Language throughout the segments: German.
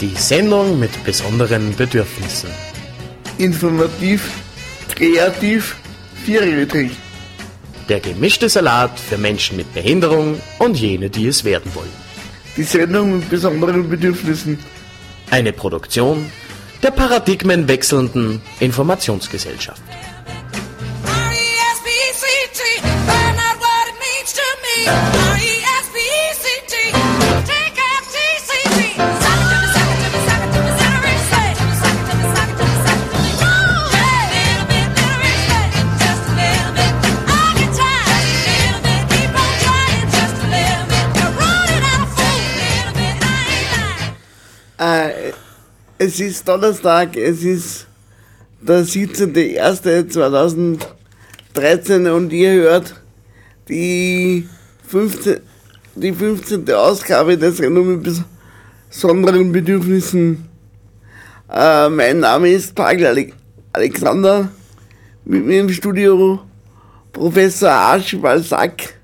Die Sendung mit besonderen Bedürfnissen. Informativ, kreativ, vierrädrig. Der gemischte Salat für Menschen mit Behinderung und jene, die es werden wollen. Die Sendung mit besonderen Bedürfnissen. Eine Produktion der paradigmenwechselnden Informationsgesellschaft. R-E-S-P-E-C-T, es ist Donnerstag, es ist der 17.01.2013 und ihr hört die 15. Die 15. Ausgabe Sendung mit besonderen Bedürfnissen. Äh, mein Name ist Pagel Ale Alexander. Mit mir im Studio Professor Archibald Sack,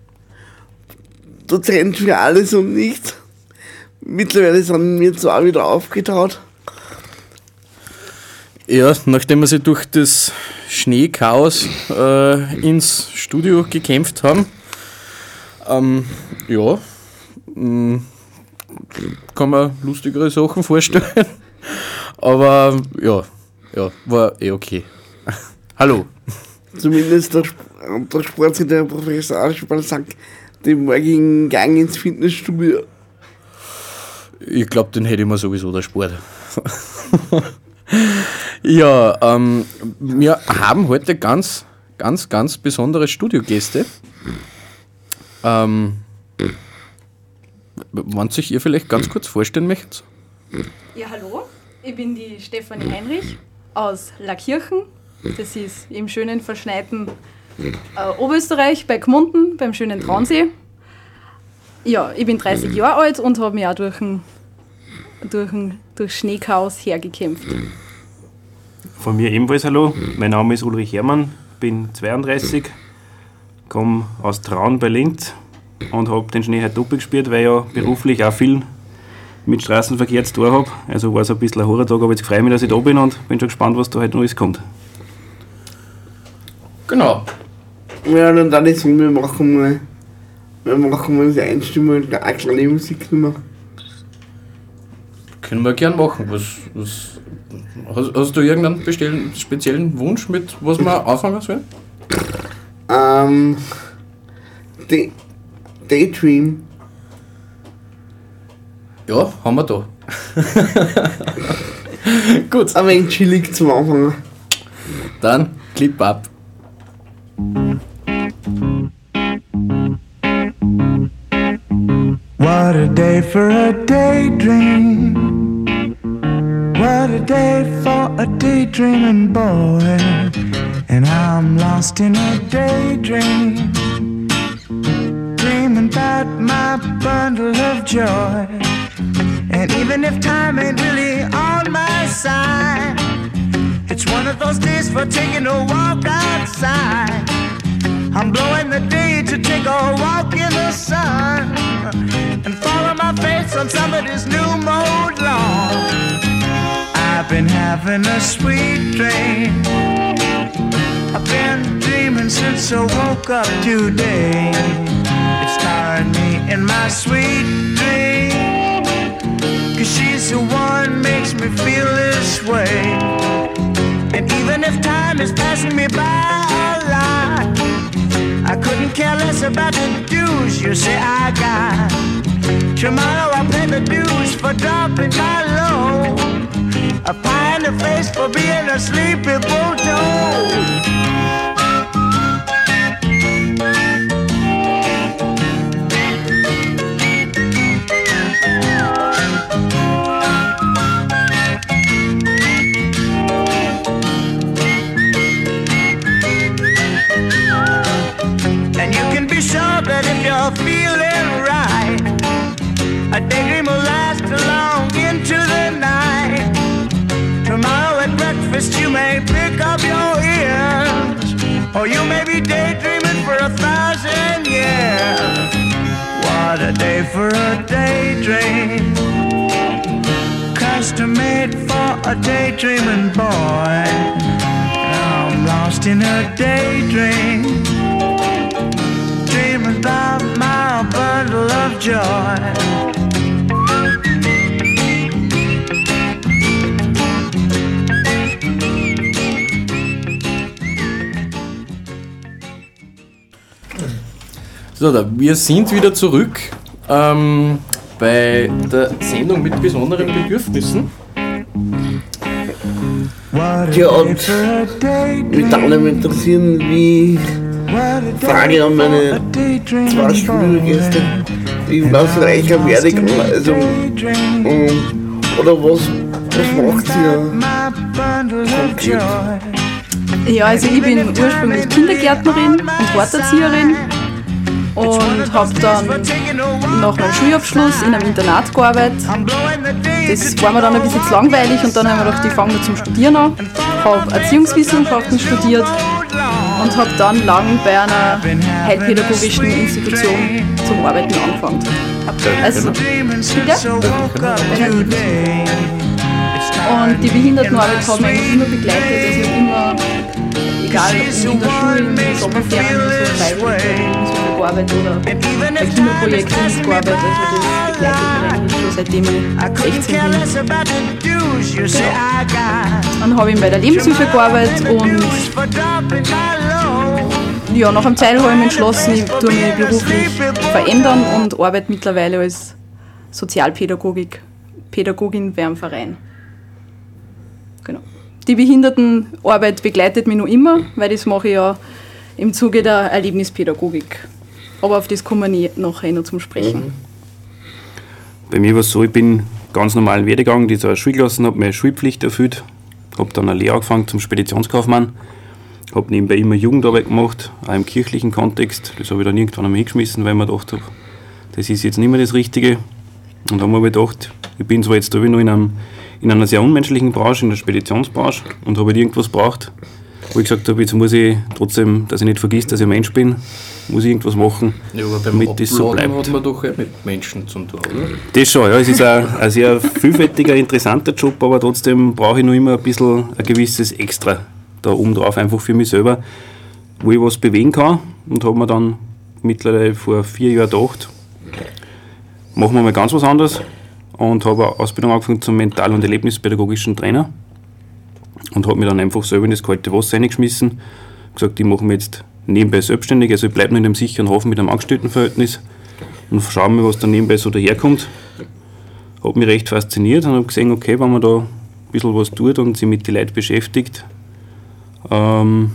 Dozent für alles und nichts. Mittlerweile sind mir zwar wieder aufgetaut. Ja, nachdem wir sie durch das Schneechaos äh, ins Studio gekämpft haben, ähm, ja, mh, kann man lustigere Sachen vorstellen. Aber ja, ja, war eh okay. Hallo. Zumindest der, der Sportler Professor Archibald sagt, den morgigen Gang ins Fitnessstudio. Ich glaube, den hätte ich mir sowieso der Sport. ja, ähm, wir haben heute ganz, ganz, ganz besondere Studiogäste. Ähm, wann sich ihr vielleicht ganz kurz vorstellen möchtet? Ja, hallo, ich bin die Stefanie Heinrich aus Lackirchen. Das ist im schönen verschneiten äh, Oberösterreich bei Gmunden beim schönen Traunsee. Ja, ich bin 30 Jahre alt und habe mich auch durch, ein, durch, ein, durch Schneechaos hergekämpft. Von mir ebenfalls hallo. Mein Name ist Ulrich Herrmann, bin 32, komme aus Traun bei Linz und habe den Schnee halt doppelt gespielt, weil ich ja beruflich auch viel mit Straßenverkehr zu tun habe. Also war es ein bisschen ein Horrortag, aber jetzt freue ich mich, dass ich da bin und bin schon gespannt, was da heute Neues kommt. Genau. Ja, dann ist wir machen mal, wir machen mal diese Einstimmung und eine kleine Musiknummer. Können wir gern machen. Was, was, hast, hast du irgendeinen bestellen, speziellen Wunsch, mit was wir anfangen sollen? Ähm, Day, Daydream. Ja, haben wir da. Gut, Ein wenig chillig zum Anfang. dann Clip ab. What a day for a daydream. What a day for a daydreaming boy. And I'm lost in a daydream. Dreaming about my bundle of joy. And even if time ain't really on my side, it's one of those days for taking a walk outside. I'm blowing the day to take a walk in the sun and follow my face on somebody's new mode lawn. I've been having a sweet dream. I've been dreaming since I woke up today. It's starring me in my sweet dream. Cause she's the one makes me feel this way. And even if time is passing me by a lot, I couldn't care less about the dues you say I got. Tomorrow I'll pay the dues for dropping my load. A pie in the face for being a sleepy bulldog. And you can be sure that if you're feeling right, a daydream will or you may be daydreaming for a thousand years. What a day for a daydream. Custom made for a daydreaming boy. I'm lost in a daydream, dreaming about my bundle of joy. So, da, wir sind wieder zurück ähm, bei der Sendung mit besonderen Bedürfnissen. Ja, und. Mich nicht interessieren, wie Frage an meine zwei Studiogäste, wie was reicher werde ich, also, ähm, oder was, was macht ihr? joy. Ja, also ich bin ursprünglich Kindergärtnerin und Horterzieherin und habe dann nach meinem Schulabschluss in einem Internat gearbeitet. Das war mir dann ein bisschen zu langweilig und dann haben wir gedacht, ich fange zum Studieren an. Habe Erziehungswissenschaften studiert und habe dann lang bei einer heilpädagogischen Institution zum Arbeiten angefangen. Also, bitte? Und die Behindertenarbeit hat mich immer begleitet, also egal ob in der Schule, in den Sommerferien, so freiwillig so gearbeitet oder bei Kinderprojekten mitgearbeitet, also das begleitet mich schon seitdem ich 16 bin. Dann habe ich bei der Lebenshilfe gearbeitet und ja, nach einem Zeit habe ich mich entschlossen, ich tue mich beruflich verändern und arbeite mittlerweile als Sozialpädagogik, Pädagogin bei einem Verein. Die Behindertenarbeit begleitet mich noch immer, weil das mache ich ja im Zuge der Erlebnispädagogik. Aber auf das kommen wir nachher noch zum Sprechen. Bei mir war es so, ich bin ganz normalen Werdegang, die zur Schule gelassen habe, meine Schulpflicht erfüllt, habe dann eine Lehre angefangen zum Speditionskaufmann, habe nebenbei immer Jugendarbeit gemacht, auch im kirchlichen Kontext. Das habe ich dann irgendwann einmal hingeschmissen, weil ich mir gedacht habe, das ist jetzt nicht mehr das Richtige. Und dann habe ich gedacht, ich bin zwar jetzt da noch in, einem, in einer sehr unmenschlichen Branche, in der Speditionsbranche, und habe halt irgendwas braucht, wo ich gesagt habe, jetzt muss ich trotzdem, dass ich nicht vergisst, dass ich ein Mensch bin, muss ich irgendwas machen, Ja, aber beim damit das so bleibt. hat man doch auch mit Menschen zu tun, oder? Das schon, ja. Es ist ein, ein sehr vielfältiger, interessanter Job, aber trotzdem brauche ich noch immer ein bisschen ein gewisses Extra da oben drauf, einfach für mich selber, wo ich was bewegen kann. Und habe mir dann mittlerweile vor vier Jahren gedacht, machen wir mal ganz was anderes. Und habe eine Ausbildung angefangen zum Mental- und Erlebnispädagogischen Trainer. Und habe mich dann einfach selber in das kalte Wasser reingeschmissen. Gesagt, ich mache mich jetzt nebenbei selbstständig, also ich bleibe nur in dem sicheren Hafen mit einem Angestelltenverhältnis und schaue mir, was da nebenbei so daherkommt hat mich recht fasziniert und habe gesehen, okay, wenn man da ein bisschen was tut und sich mit den Leuten beschäftigt, ähm,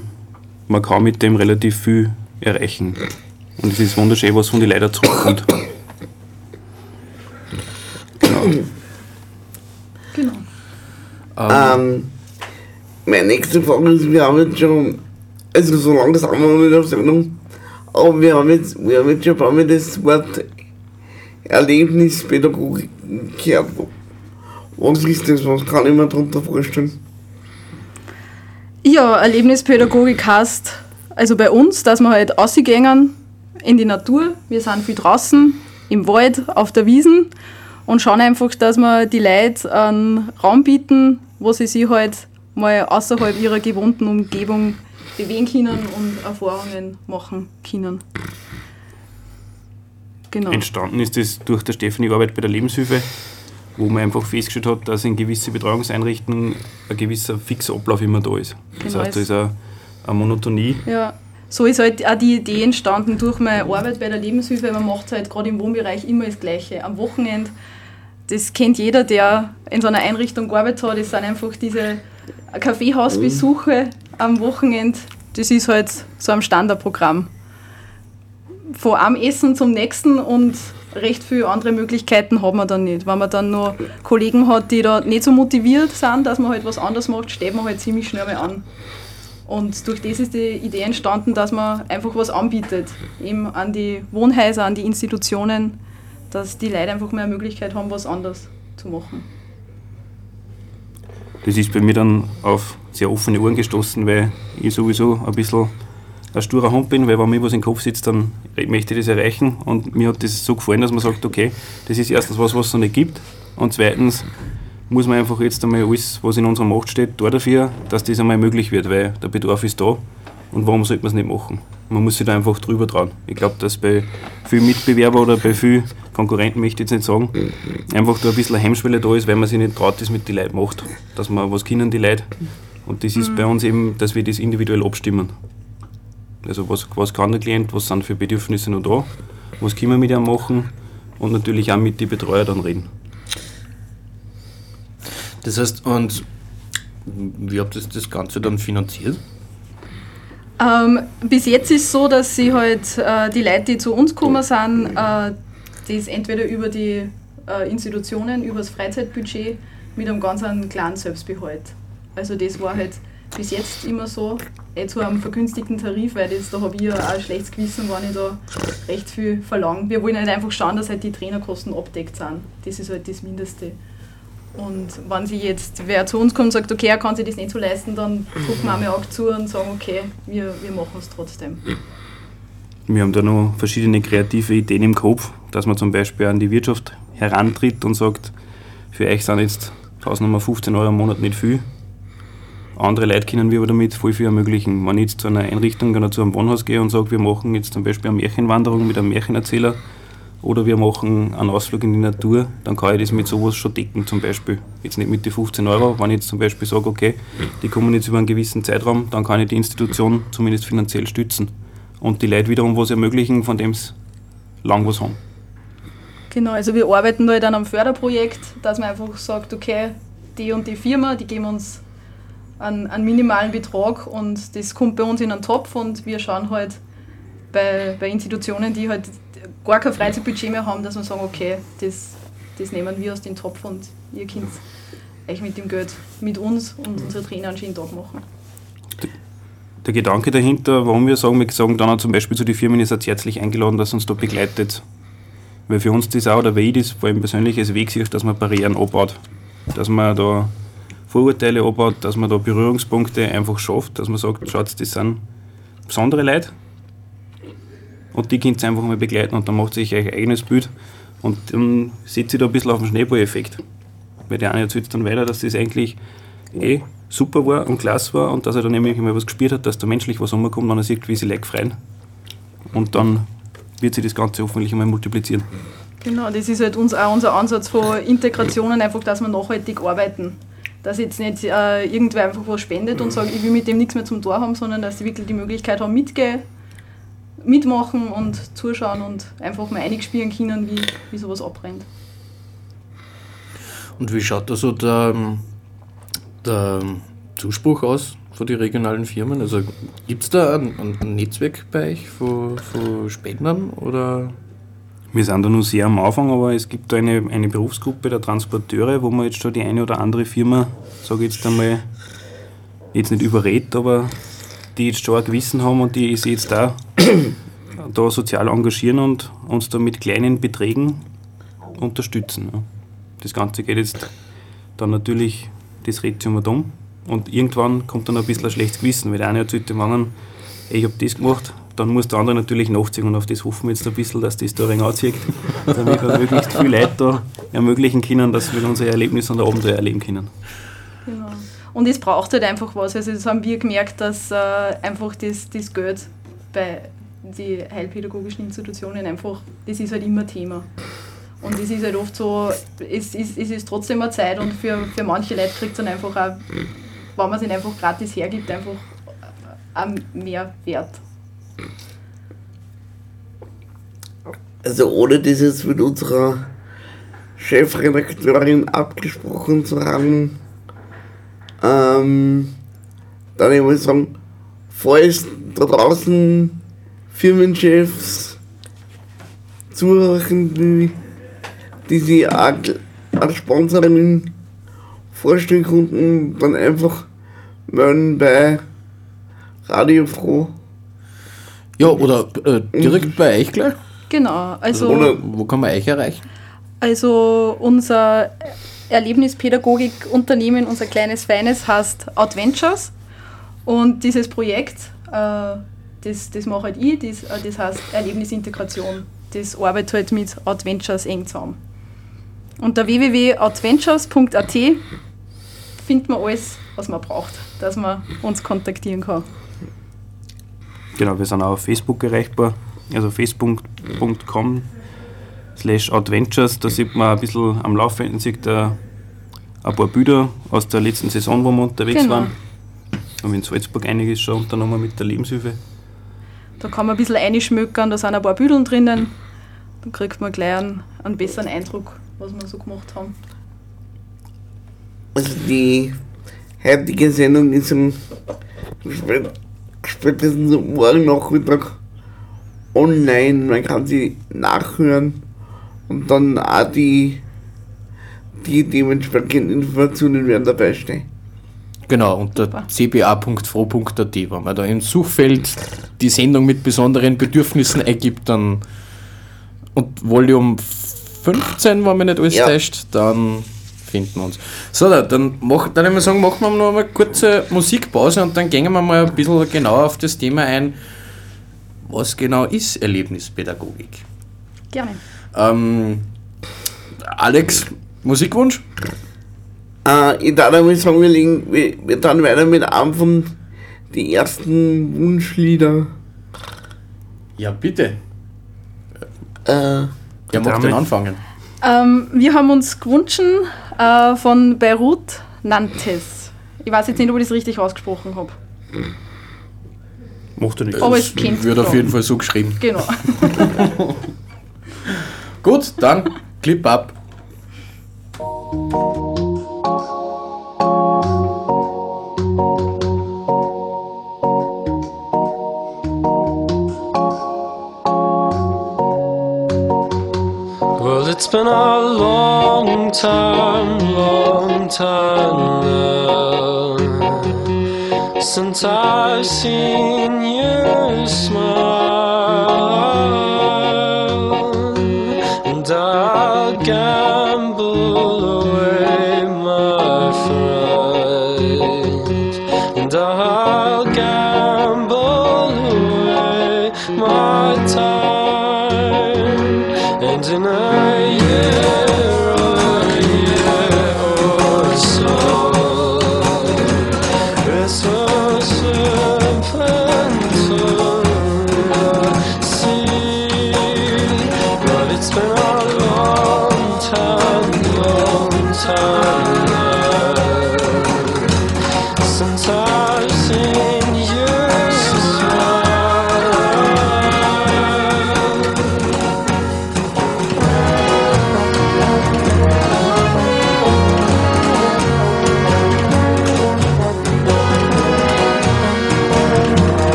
man kann mit dem relativ viel erreichen. Und es ist wunderschön, was von den Leuten zurückkommt. Genau. Ähm, meine nächste Frage ist, wir haben jetzt schon, also so langsam haben wir wieder auf Sendung, aber wir haben jetzt, wir haben jetzt schon ein paar Mal das Wort Erlebnispädagogik gehört. Was ist das? Was kann ich mir darunter vorstellen? Ja, Erlebnispädagogik heißt, also bei uns, dass wir halt rausgehen in die Natur. Wir sind viel draußen, im Wald, auf der Wiesen und schauen einfach, dass wir die Leute einen Raum bieten, wo sie sich halt mal außerhalb ihrer gewohnten Umgebung bewegen können und Erfahrungen machen können. Genau. Entstanden ist das durch der Stefanie Arbeit bei der Lebenshilfe, wo man einfach festgestellt hat, dass in gewisse Betreuungseinrichtungen ein gewisser fixer Ablauf immer da ist. Das Genau, heißt, da ist eine, eine Monotonie. Ja, so ist halt auch die Idee entstanden durch meine Arbeit bei der Lebenshilfe. Man macht halt gerade im Wohnbereich immer das Gleiche. Am Wochenende, das kennt jeder, der in so einer Einrichtung gearbeitet hat, das sind einfach diese Kaffeehausbesuche am Wochenende. Das ist halt so ein Standardprogramm. Von einem Essen zum nächsten und recht viele andere Möglichkeiten hat man dann nicht. Wenn man dann nur Kollegen hat, die da nicht so motiviert sind, dass man halt was anderes macht, steht man halt ziemlich schnell mal an. Und durch das ist die Idee entstanden, dass man einfach was anbietet, eben an die Wohnhäuser, an die Institutionen, dass die Leute einfach mehr Möglichkeit haben, was anderes zu machen. Das ist bei mir dann auf sehr offene Ohren gestoßen, weil ich sowieso ein bisschen ein sturer Hund bin, weil wenn mir was im Kopf sitzt, dann möchte ich das erreichen. Und mir hat das so gefallen, dass man sagt, okay, das ist erstens was, was es noch nicht gibt. Und zweitens muss man einfach jetzt einmal alles, was in unserer Macht steht, da dafür, dass das einmal möglich wird, weil der Bedarf ist da. Und warum sollte man es nicht machen? Man muss sich da einfach drüber trauen. Ich glaube, dass bei vielen Mitbewerbern oder bei vielen Konkurrenten, möchte ich jetzt nicht sagen, einfach da ein bisschen eine Hemmschwelle da ist, weil man sich nicht traut, das mit den Leuten macht. Dass man, was können die Leute? Und das ist bei uns eben, dass wir das individuell abstimmen. Also was, was kann der Klient, was sind für Bedürfnisse noch da, was können wir mit ihm machen und natürlich auch mit den Betreuer dann reden. Das heißt, und wie habt ihr das Ganze dann finanziert? Ähm, bis jetzt ist es so, dass sie halt äh, die Leute, die zu uns gekommen sind, äh, das entweder über die äh, Institutionen, über das Freizeitbudget mit einem ganz einen kleinen Selbstbehalt. Also das war halt bis jetzt immer so, eh zu einem vergünstigten Tarif, weil das, da habe ich ja auch ein schlechtes Gewissen, wenn ich da recht viel verlange. Wir wollen halt einfach schauen, dass halt die Trainerkosten abdeckt sind. Das ist halt das Mindeste. Und wenn sich jetzt wer zu uns kommt und sagt, okay, er kann sich das nicht so leisten, dann gucken wir einmal auch zu und sagen, okay, wir, wir machen es trotzdem. Wir haben da noch verschiedene kreative Ideen im Kopf, dass man zum Beispiel an die Wirtschaft herantritt und sagt, für euch sind jetzt Hausnummer 15 Euro im Monat nicht viel. Andere Leute können wir aber damit voll viel ermöglichen. Wenn ich jetzt zu einer Einrichtung oder zu einem Wohnhaus gehe und sage, wir machen jetzt zum Beispiel eine Märchenwanderung mit einem Märchenerzähler oder wir machen einen Ausflug in die Natur, dann kann ich das mit sowas schon decken zum Beispiel. Jetzt nicht mit den 15 Euro, wenn ich jetzt zum Beispiel sage, okay, die kommen jetzt über einen gewissen Zeitraum, dann kann ich die Institution zumindest finanziell stützen. Und die Leute wiederum was ermöglichen, von dem sie lang was haben. Genau, also wir arbeiten da halt an einem Förderprojekt, dass man einfach sagt, okay, die und die Firma, die geben uns einen, einen minimalen Betrag und das kommt bei uns in einen Topf und wir schauen halt bei, bei Institutionen, die halt gar kein Freizeitbudget mehr haben, dass wir sagen, okay, das, das nehmen wir aus dem Topf und ihr könnt euch mit dem Geld mit uns und unsere Trainer einen schönen Tag machen. Der Gedanke dahinter, warum wir sagen, wir sagen dann auch zum Beispiel zu den Firmen, ihr seid herzlich eingeladen, dass uns da begleitet. Weil für uns das auch, oder weil ich das vor allem persönlich als Weg sehe, dass man Barrieren abbaut. Dass man da Vorurteile abbaut, dass man da Berührungspunkte einfach schafft, dass man sagt, schaut, das sind besondere Leute und die könnt ihr einfach mal begleiten und dann macht sich euch eigenes Bild und dann setzt ihr da ein bisschen auf den Schneeballeffekt. Weil der eine erzählt dann weiter, dass das eigentlich eh super war und klasse war und dass er dann nämlich mal was gespielt hat, dass da menschlich was rumkommt, wenn er sieht, wie sie Leute freuen. Und dann wird sich das Ganze hoffentlich einmal multiplizieren. Genau, das ist halt uns auch unser Ansatz von Integrationen, einfach, dass wir nachhaltig arbeiten. Dass jetzt nicht äh, irgendwer einfach was spendet und sagt, ich will mit dem nichts mehr zum Tor haben, sondern dass sie wirklich die Möglichkeit haben, mitge mitmachen und zuschauen und einfach mal einspielen können, wie, wie sowas abbrennt. Und wie schaut da so der, der Zuspruch aus von den regionalen Firmen? Also gibt es da ein, ein Netzwerk bei euch von, von Spendern oder? Wir sind da noch sehr am Anfang, aber es gibt da eine, eine Berufsgruppe der Transporteure, wo man jetzt schon die eine oder andere Firma, sage ich jetzt einmal, jetzt nicht überredet, aber die jetzt schon ein Gewissen haben und die sich jetzt da, da sozial engagieren und uns da mit kleinen Beträgen unterstützen. Das Ganze geht jetzt dann natürlich das Rädchen um und um und irgendwann kommt dann ein bisschen ein schlechtes Gewissen, weil der eine erzählt dem anderen, ich habe das gemacht, dann muss der andere natürlich nachziehen und auf das hoffen wir jetzt ein bisschen, dass das da ein wenig anzieht, damit wir möglichst viele Leute da ermöglichen können, dass wir unsere Erlebnisse und Abenteuer erleben können. Und es braucht halt einfach was. Also das haben wir gemerkt, dass äh, einfach das, das Geld bei den heilpädagogischen Institutionen einfach, das ist halt immer Thema. Und es ist halt oft so, es ist, es ist trotzdem eine Zeit und für, für manche Leute kriegt es dann einfach auch, wenn man es ihnen einfach gratis hergibt, einfach auch mehr Wert. Also ohne das jetzt mit unserer Chefredakteurin abgesprochen zu haben, ähm, dann ich muss sagen, falls da draußen Firmenchefs zuhören, die, die sich als Sponsorin vorstellen konnten, dann einfach melden bei Radio Froh. Ja, oder äh, direkt bei euch gleich? Genau, also. Oder Wo kann man euch erreichen? Also unser Erlebnispädagogikunternehmen, unser kleines Feines heißt Adventures und dieses Projekt, äh, das, das mache halt ich, das, äh, das heißt Erlebnisintegration. Das arbeitet halt mit Adventures eng zusammen. Unter www.adventures.at findet man alles, was man braucht, dass man uns kontaktieren kann. Genau, wir sind auch auf Facebook erreichbar. Also facebook.com slash adventures. Da sieht man ein bisschen am Laufenden sieht ein paar Bilder aus der letzten Saison, wo wir unterwegs Genau. waren. Haben in Salzburg einiges schon unternommen mit der Lebenshilfe. Da kann man ein bisschen einschmökern, da sind ein paar Büdeln drinnen. Dann kriegt man gleich einen, einen besseren Eindruck, was wir so gemacht haben. Also die heutige Sendung ist am spät- spätestens morgen Nachmittag online. Man kann sie nachhören und dann auch die, die dementsprechenden Informationen werden dabei stehen. Genau, unter cba.fro.at. Wenn man da im Suchfeld die Sendung mit besonderen Bedürfnissen eingibt, dann und Volume 15, wenn man nicht alles Ja. täuscht, dann finden wir uns. So, da, dann, mach, dann würde ich sagen, machen wir noch mal eine kurze Musikpause und dann gehen wir mal ein bisschen genauer auf das Thema ein, was genau ist Erlebnispädagogik. Gerne. Ähm, Alex, Musikwunsch? Äh, ich darf einmal sagen, wir, legen, wir, wir dann weiter mit einem von die ersten Wunschlieder. Ja, bitte. Äh, Wer mag denn Damit- anfangen? Ähm, wir haben uns gewünscht äh, von Beirut Nantes. Ich weiß jetzt nicht, ob ich das richtig ausgesprochen habe. Macht er nicht. Aber es kennt Wird auf jeden Fall so geschrieben. Genau. Gut, dann Clip ab. Well, it's been a long time, long time now since I've seen you smile, sky.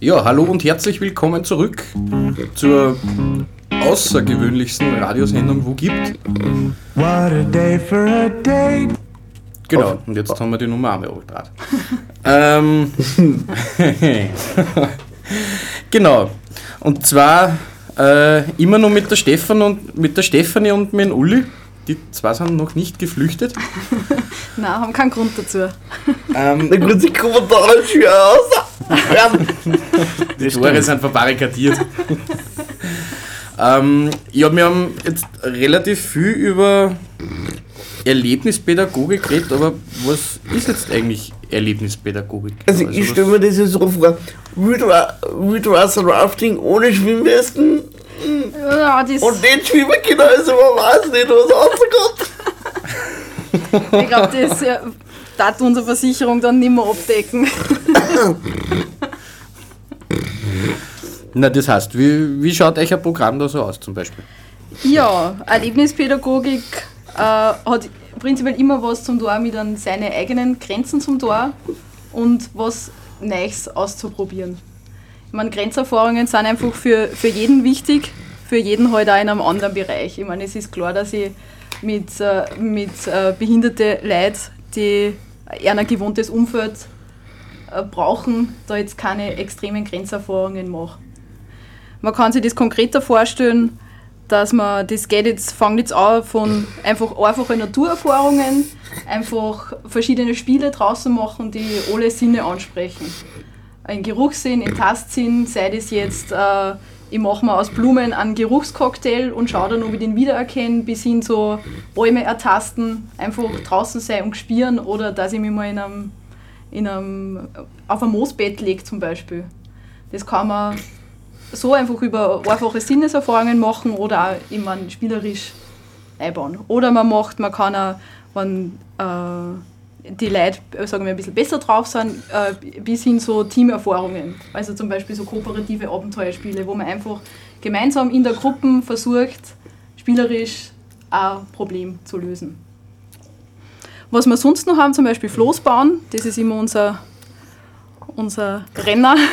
Ja, hallo und herzlich willkommen zurück zur außergewöhnlichsten Radiosendung, wo gibt. Genau, und jetzt haben wir die Nummer einmal angebracht. ähm, genau, und zwar äh, immer nur mit der Stefan und mit der Stefanie und mit dem Uli. Die zwei sind noch nicht geflüchtet. Nein, haben keinen Grund dazu. Ähm, gut, die Kommentare schwer aus. Die Tore sind verbarrikadiert. ähm, ja, wir haben jetzt relativ viel über Erlebnispädagogik geredet, aber was ist jetzt eigentlich Erlebnispädagogik? Also ich stelle mir das jetzt so vor. Wildwa- Wildwasser-Rafting ohne Schwimmwesten Ja, das, und nicht schwimmen können, also man weiß nicht, was rauskommt. Ich glaube, das äh, darf unsere Versicherung dann nicht mehr abdecken. Na, das heißt, wie, wie schaut euch ein Programm da so aus zum Beispiel? Ja, Erlebnispädagogik äh, hat prinzipiell immer was zum Tor mit an seine eigenen Grenzen zum Tor und was Neues auszuprobieren. Ich meine, Grenzerfahrungen sind einfach für, für jeden wichtig, für jeden halt auch in einem anderen Bereich. Ich meine, es ist klar, dass ich mit, äh, mit äh, behinderte Leuten, die ein gewohntes Umfeld äh, brauchen, da jetzt keine extremen Grenzerfahrungen mache. Man kann sich das konkreter vorstellen, dass man, das geht jetzt, fängt jetzt an von einfach einfache Naturerfahrungen, einfach verschiedene Spiele draußen machen, die alle Sinne ansprechen. Ein Geruchssinn, ein Tastsinn, sei das jetzt, äh, ich mache mir aus Blumen einen Geruchscocktail und schaue dann, ob ich den wiedererkenne, bis hin so Bäume ertasten, einfach draußen sein und spüren oder dass ich mich mal in einem, in einem, auf ein Moosbett lege zum Beispiel. Das kann man so einfach über einfache Sinneserfahrungen machen oder auch immer spielerisch einbauen. Oder man macht, man kann auch, wenn äh, die Leute, äh, sagen wir, ein bisschen besser drauf sind, äh, bis hin so Teamerfahrungen. Also zum Beispiel so kooperative Abenteuerspiele, wo man einfach gemeinsam in der Gruppe versucht, spielerisch ein Problem zu lösen. Was wir sonst noch haben, zum Beispiel Floß bauen, das ist immer unser, unser Renner.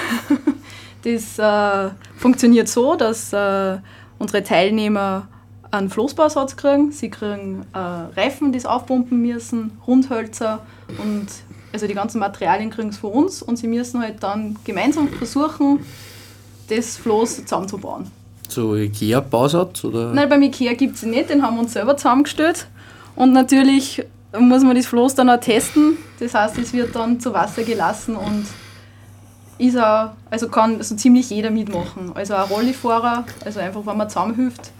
Das äh, funktioniert so, dass äh, unsere Teilnehmer einen Floßbausatz kriegen. Sie kriegen äh, Reifen, die sie aufpumpen müssen, Rundhölzer und also die ganzen Materialien kriegen sie von uns und sie müssen halt dann gemeinsam versuchen, das Floß zusammenzubauen. So Ikea-Bausatz oder? Nein, beim Ikea gibt es nicht, den haben wir uns selber zusammengestellt. Und natürlich muss man das Floß dann auch testen. Das heißt, es wird dann zu Wasser gelassen und ist auch, also kann so ziemlich jeder mitmachen. Also auch Rollifahrer, also einfach, wenn man zusammenhilft,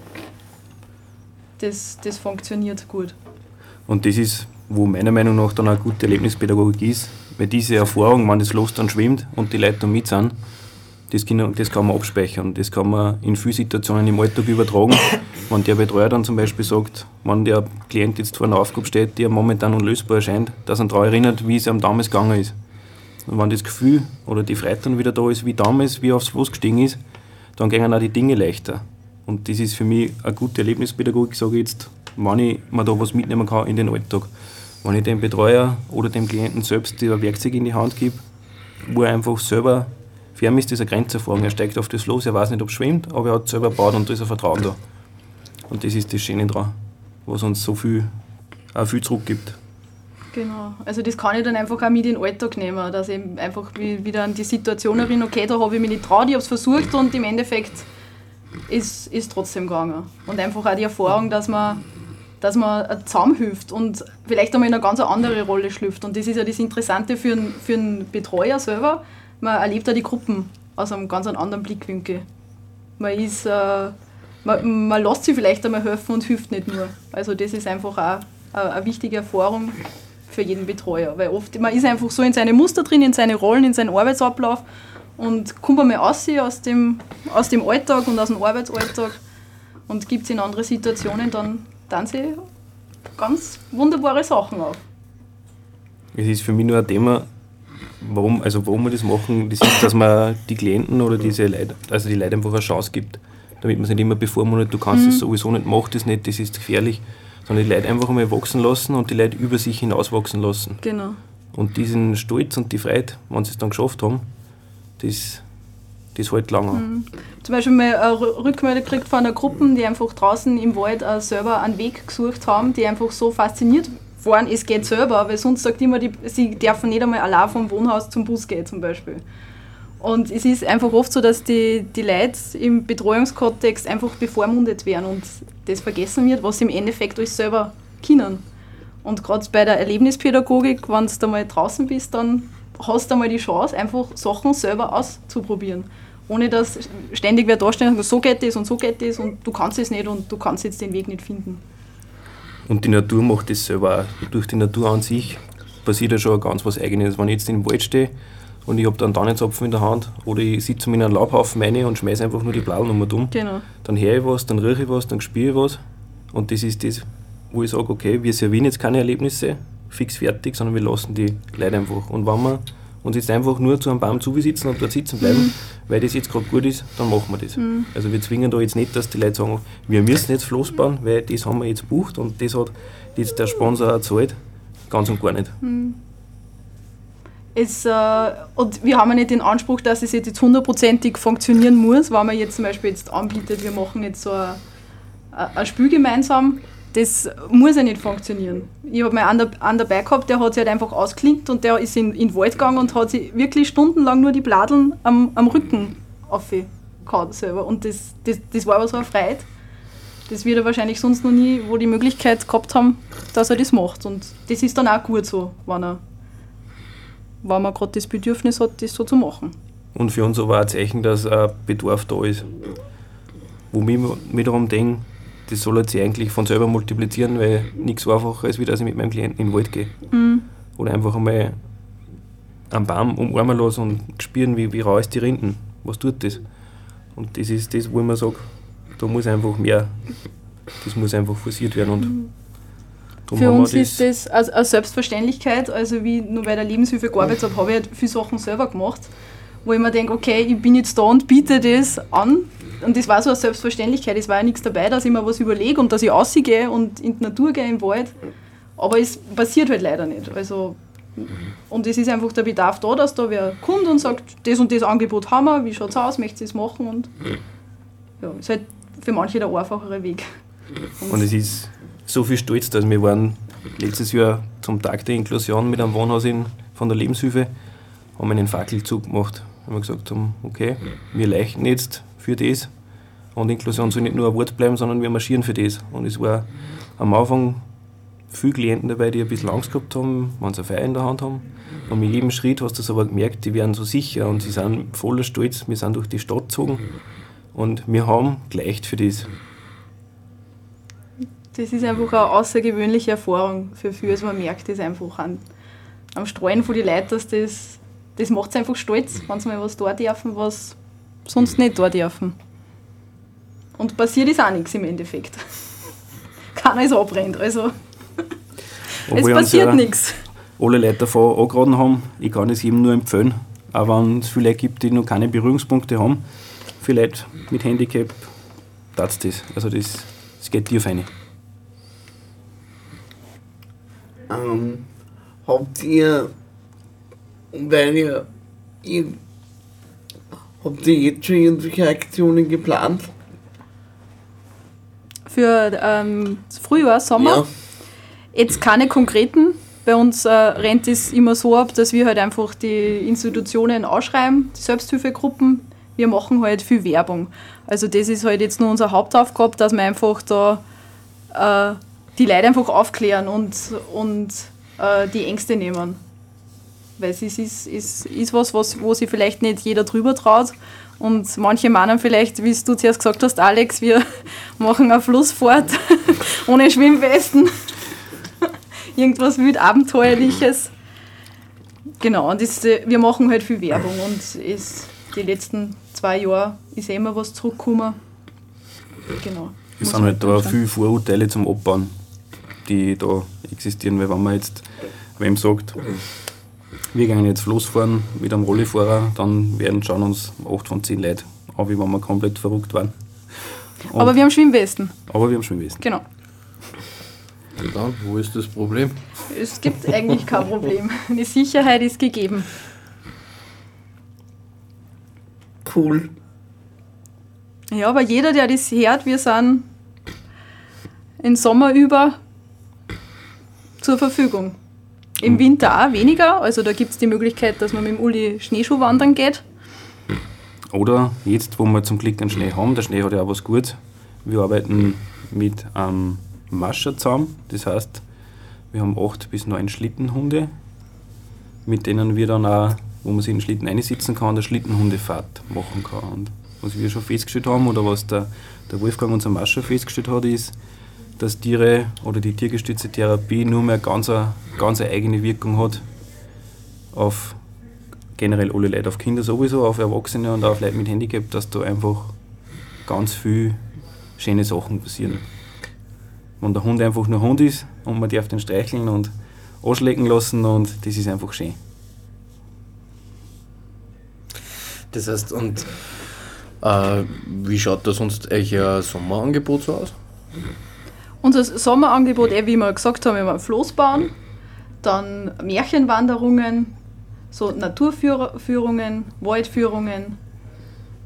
das, das funktioniert gut. Und das ist, wo meiner Meinung nach dann eine gute Erlebnispädagogik ist, weil diese Erfahrung, wenn das Los dann schwimmt und die Leute da mit sind, das kann, das kann man abspeichern. Das kann man in vielen Situationen im Alltag übertragen. wenn der Betreuer dann zum Beispiel sagt, wenn der Klient jetzt vor einer Aufgabe steht, die momentan unlösbar erscheint, dass er daran erinnert, wie es ihm damals gegangen ist. Und wenn das Gefühl oder die Freude dann wieder da ist, wie damals, wie aufs Floß gestiegen ist, dann gehen auch die Dinge leichter. Und das ist für mich eine gute Erlebnispädagogik, sage ich jetzt, wenn ich mir da was mitnehmen kann in den Alltag. Wenn ich dem Betreuer oder dem Klienten selbst ein Werkzeug in die Hand gebe, wo er einfach selber, für ihn ist das eine Grenzerfahrung. Er steigt auf das Floß, er weiß nicht, ob es schwimmt, aber er hat selber gebaut und da ist ein Vertrauen da. Und das ist das Schöne dran, was uns so viel, auch viel zurückgibt. Genau. Also das kann ich dann einfach auch mit in den Alltag nehmen, dass ich einfach wie- wieder an die Situation erinnere, okay, da habe ich mich nicht traut, ich habe es versucht und im Endeffekt ist ist trotzdem gegangen. Und einfach auch die Erfahrung, dass man, dass man zusammenhilft und vielleicht einmal in eine ganz andere Rolle schlüpft. Und das ist ja das Interessante für einen, für einen Betreuer selber. Man erlebt ja die Gruppen aus einem ganz anderen Blickwinkel. Man ist, äh, man, man lässt sich vielleicht einmal helfen und hilft nicht nur. Also das ist einfach auch eine, eine wichtige Erfahrung für jeden Betreuer. Weil oft, man ist einfach so in seine Muster drin, in seine Rollen, in seinen Arbeitsablauf und kommt einmal raus aus dem, aus dem Alltag und aus dem Arbeitsalltag und gibt es in andere Situationen, dann dann sie ganz wunderbare Sachen auf. Es ist für mich nur ein Thema, warum, also warum wir das machen, das ist, dass man die Klienten oder diese Leute, also die Leute einfach eine Chance gibt. Damit man es nicht immer bevormundet, du kannst es sowieso nicht, mach das nicht, das ist gefährlich, sondern die Leute einfach einmal wachsen lassen und die Leute über sich hinaus wachsen lassen. Genau. Und diesen Stolz und die Freude, wenn sie es dann geschafft haben, das das hält lange. Mhm. Zum Beispiel mal eine Rü- Rückmeldung gekriegt von einer Gruppe, die einfach draußen im Wald selber einen Weg gesucht haben, die einfach so fasziniert waren, es geht selber, weil sonst sagt immer, die, sie dürfen nicht einmal allein vom Wohnhaus zum Bus gehen zum Beispiel. Und es ist einfach oft so, dass die, die Leute im Betreuungskontext einfach bevormundet werden und das vergessen wird, was sie im Endeffekt euch selber können. Und gerade bei der Erlebnispädagogik, wenn du da mal draußen bist, dann hast du mal die Chance, einfach Sachen selber auszuprobieren. Ohne dass ständig wer da steht und sagt, so geht das und so geht das und du kannst es nicht und du kannst jetzt den Weg nicht finden. Und die Natur macht das selber auch. Durch die Natur an sich passiert ja schon ganz was Eigenes. Wenn ich jetzt in den Wald stehe und ich habe da einen Tannenzapfen in der Hand oder ich sitze in einen Laubhaufen rein und schmeiße einfach nur die Blauen um dumm, Genau. dann höre ich was, dann rieche ich was, dann spüre ich was. Und das ist das, wo ich sage, okay, wir servieren jetzt keine Erlebnisse fix fertig, sondern wir lassen die Leute einfach. Und wenn wir uns jetzt einfach nur zu einem Baum zusitzen und dort sitzen bleiben, weil das jetzt gerade gut ist, dann machen wir das. Mhm. Also wir zwingen da jetzt nicht, dass die Leute sagen, wir müssen jetzt Floß bauen, weil das haben wir jetzt bucht und das hat jetzt der Sponsor gezahlt. Ganz und gar nicht. Es, äh, und wir haben ja nicht den Anspruch, dass es jetzt hundertprozentig funktionieren muss, wenn man jetzt zum Beispiel jetzt anbietet, wir machen jetzt so ein ein Spiel gemeinsam. Das muss ja nicht funktionieren. Ich habe mal einen, da- einen dabei gehabt, der hat sich halt einfach ausklinkt und der ist in, in den Wald gegangen und hat sich wirklich stundenlang nur die Bladeln am, am Rücken aufgehauen selber. Und das, das, das war aber so eine Freude. Das wird er wahrscheinlich sonst noch nie, wo die Möglichkeit gehabt haben, dass er das macht. Und das ist dann auch gut so, wenn er wenn man gerade das Bedürfnis hat, das so zu machen. Und für uns aber ein Zeichen, dass ein Bedarf da ist. Wo ich wiederum denke, das soll jetzt eigentlich von selber multiplizieren, weil nichts einfacher ist, wie dass ich mit meinem Klienten in den Wald gehe. Mhm. Oder einfach einmal einen Baum umarmen lasse und spüren, wie, wie rau ist die Rinden. Was tut das? Und das ist das, wo ich mir sage, da muss einfach mehr, das muss einfach forciert werden. Und Für uns ist das als- eine Selbstverständlichkeit. Also wie nur bei der Lebenshilfe gearbeitet habe, habe ich halt viele Sachen selber gemacht, wo ich mir denke, okay, ich bin jetzt da und biete das an. Und das war so eine Selbstverständlichkeit. Es war ja nichts dabei, dass ich mir was überlege und dass ich rausgehe und in die Natur gehe, im Wald. Aber es passiert halt leider nicht. Also, und es ist einfach der Bedarf da, dass da wer kommt und sagt, das und das Angebot haben wir, wie schaut es aus, möchtest du es machen? Und ja, ist halt für manche der einfachere Weg. Und es ist so viel Stolz, dass wir waren letztes Jahr zum Tag der Inklusion mit einem Wohnhaus in, von der Lebenshilfe, haben einen Fackelzug gemacht. Haben wir gesagt haben, okay, wir leichten jetzt für das. Und Inklusion soll nicht nur ein Wort bleiben, sondern wir marschieren für das. Und es war am Anfang viele Klienten dabei, die ein bisschen Angst gehabt haben, wenn sie eine Feier in der Hand haben. Und mit jedem Schritt hast du es aber gemerkt, die werden so sicher und sie sind voller Stolz. Wir sind durch die Stadt gezogen und wir haben geleicht für das. Das ist einfach eine außergewöhnliche Erfahrung für viele. Also man merkt das einfach an, am Streuen von den Leuten, dass das, das macht es einfach stolz, wenn sie mal was da dürfen, was sonst nicht da dürfen. Und passiert ist auch nichts im Endeffekt. Keiner ist abbrennt, also es Obwohl uns passiert ja nichts. alle Leute davon angeraten haben. Ich kann es jedem nur empfehlen. Auch wenn es viele Leute gibt, die noch keine Berührungspunkte haben. Für Leute mit Handicap tat das. Also das, das geht tief rein. Ähm, habt ihr, weil ihr, ihr, habt ihr jetzt schon irgendwelche Aktionen geplant? Für ähm, Frühjahr, Sommer. Ja. Jetzt keine konkreten. Bei uns äh, rennt es immer so ab, dass wir halt einfach die Institutionen ausschreiben, die Selbsthilfegruppen. Wir machen halt viel Werbung. Also das ist halt jetzt nur unsere Hauptaufgabe, dass wir einfach da äh, die Leute einfach aufklären und, und äh, die Ängste nehmen. Weil es ist, ist, ist, ist was, was, wo sich vielleicht nicht jeder drüber traut. Und manche meinen vielleicht, wie du zuerst gesagt hast, Alex, wir machen eine Flussfahrt ohne Schwimmwesten. Irgendwas wild Abenteuerliches. Genau, und das, äh, wir machen halt viel Werbung und es, die letzten zwei Jahre ist immer was zurückgekommen. Genau. Es sind halt da sagen. viele Vorurteile zum Abbauen, die da existieren. Weil wenn man jetzt wem sagt, wir gehen jetzt Floß fahren mit einem Rollifahrer, dann werden schauen uns 8 von 10 Leute an, wie wenn wir komplett verrückt waren. Und- Aber wir haben Schwimmwesten, aber wir haben schon gewesen. genau. Dann, wo ist das Problem? Es gibt eigentlich kein Problem. Die Sicherheit ist gegeben. cool. Ja, aber jeder, der das hört, wir sind im Sommer über zur Verfügung. Im Winter auch weniger, also da gibt es die Möglichkeit, dass man mit dem Uli Schneeschuh wandern geht. Oder jetzt, wo wir zum Glück einen Schnee haben, der Schnee hat ja auch was Gutes. Wir arbeiten mit einem Mascher zusammen. Das heißt, wir haben acht bis neun Schlittenhunde, mit denen wir dann auch, wo man sich in den Schlitten einsitzen kann, eine Schlittenhundefahrt machen kann. Und was wir schon festgestellt haben, oder was der, der Wolfgang, unser Mascher, festgestellt hat, ist, dass Tiere oder die tiergestützte Therapie nur mehr ganz eine, ganz eine eigene Wirkung hat auf generell alle Leute, auf Kinder sowieso, auf Erwachsene und auf Leute mit Handicap, dass da einfach ganz viel schöne Sachen passieren. Wenn der Hund einfach nur Hund ist und man darf den streicheln und anschlecken lassen und das ist einfach schön. Das heißt, und äh, wie schaut da sonst euer Sommerangebot so aus? Unser Sommerangebot, eh, wie wir gesagt haben, wir haben Floßbahn, dann Märchenwanderungen, so Naturführungen, Waldführungen.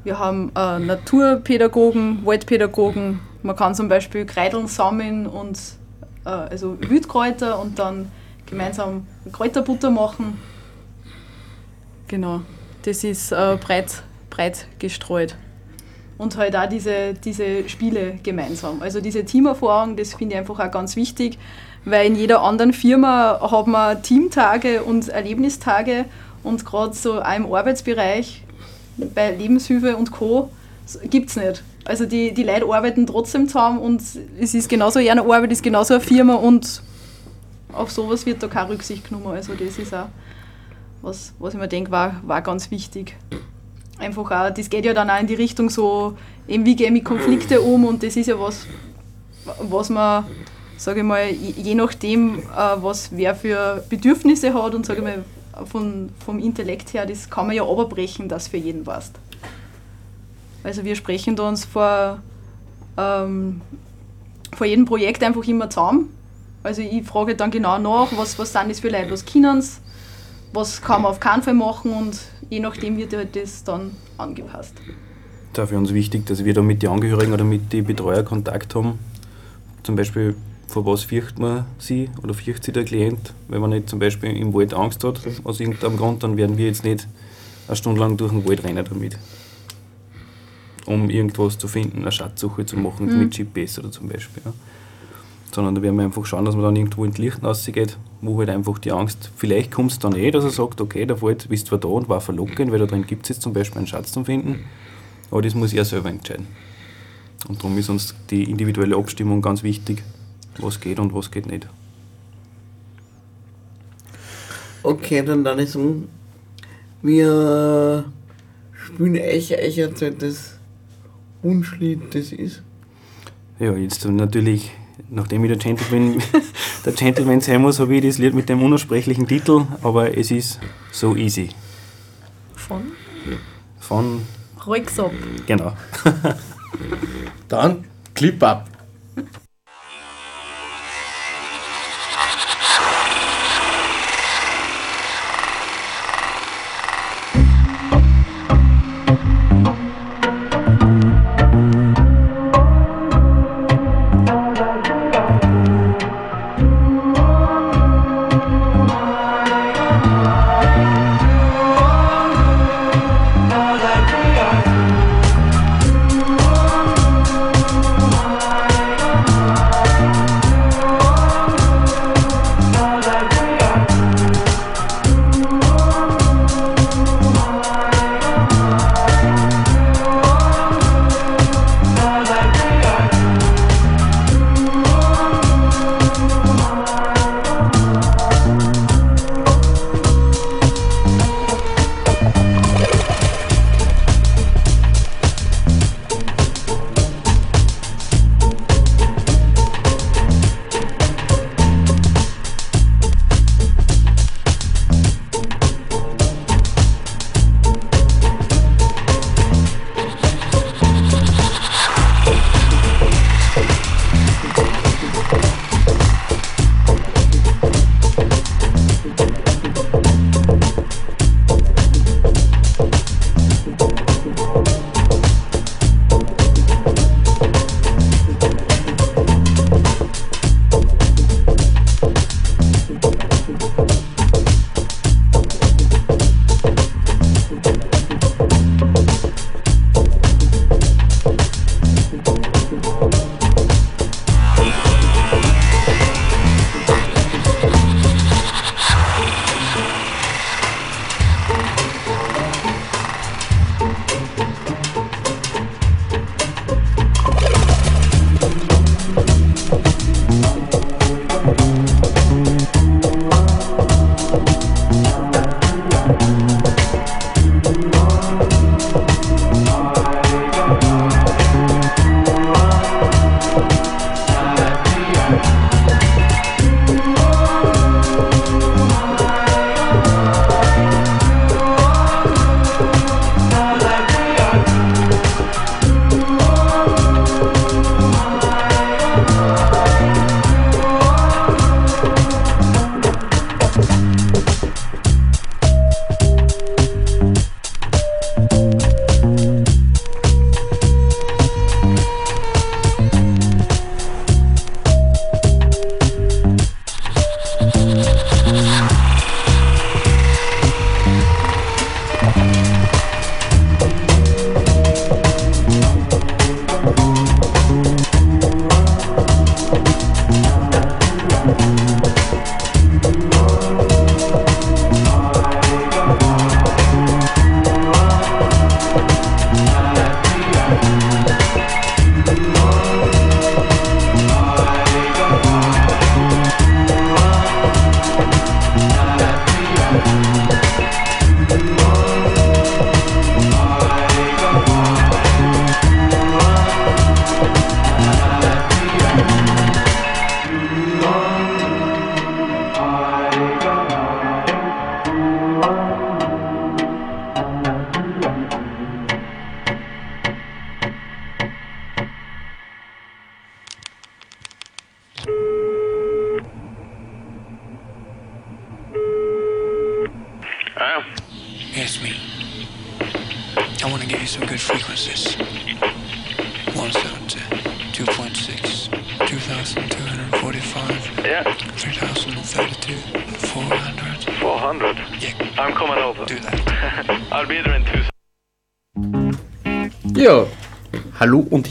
Wir haben äh, Naturpädagogen, Waldpädagogen. Man kann zum Beispiel Kreideln sammeln und äh, also Wildkräuter und dann gemeinsam Kräuterbutter machen. Genau, das ist äh, breit, breit gestreut. Und halt auch diese, diese Spiele gemeinsam. Also diese Teamerfahrung, das finde ich einfach auch ganz wichtig, weil in jeder anderen Firma hat man Teamtage und Erlebnistage und gerade so auch im Arbeitsbereich bei Lebenshilfe und Co. gibt es nicht. Also die, die Leute arbeiten trotzdem zusammen und es ist genauso eine Arbeit, ist genauso eine Firma und auf sowas wird da keine Rücksicht genommen. Also das ist auch was, was ich mir denke, war, war ganz wichtig. Einfach auch, das geht ja dann auch in die Richtung so, eben wie gehe ich mit Konflikte um und das ist ja was, was man, sage ich mal, je nachdem, äh, was wer für Bedürfnisse hat und sage ich mal, von, vom Intellekt her, das kann man ja abbrechen, das für jeden passt. Also wir sprechen da uns vor, ähm, vor jedem Projekt einfach immer zusammen. Also ich frage dann genau nach, was, was sind das für Leute, was können sie, was kann man auf keinen Fall machen und je nachdem wird halt das dann angepasst. Da für uns wichtig, dass wir da mit den Angehörigen oder mit den Betreuern Kontakt haben. Zum Beispiel, vor was fürchtet man sie oder fürchtet sich der Klient? Wenn man nicht zum Beispiel im Wald Angst hat, aus irgendeinem Grund, dann werden wir jetzt nicht eine Stunde lang durch den Wald rennen damit. Um irgendwas zu finden, eine Schatzsuche zu machen Mhm. mit GPS oder zum Beispiel. Ja. Sondern da werden wir einfach schauen, dass man dann irgendwo in die Lichten rausgeht, wo halt einfach die Angst, vielleicht kommt es dann eh, dass er sagt, okay, der Wald ist zwar da und war verlockend, weil da drin gibt es jetzt zum Beispiel einen Schatz zum Finden, aber das muss er selber entscheiden. Und darum ist uns die individuelle Abstimmung ganz wichtig, was geht und was geht nicht. Okay, dann dann ich sagen, wir spielen euch euch erzählt das Wunschlied das ist. Ja, jetzt natürlich, nachdem ich der Gentleman, der Gentleman sein muss, habe ich das Lied mit dem unaussprechlichen Titel, aber es ist so easy. Von Von, Ruhigsab. genau. Dann Clip ab.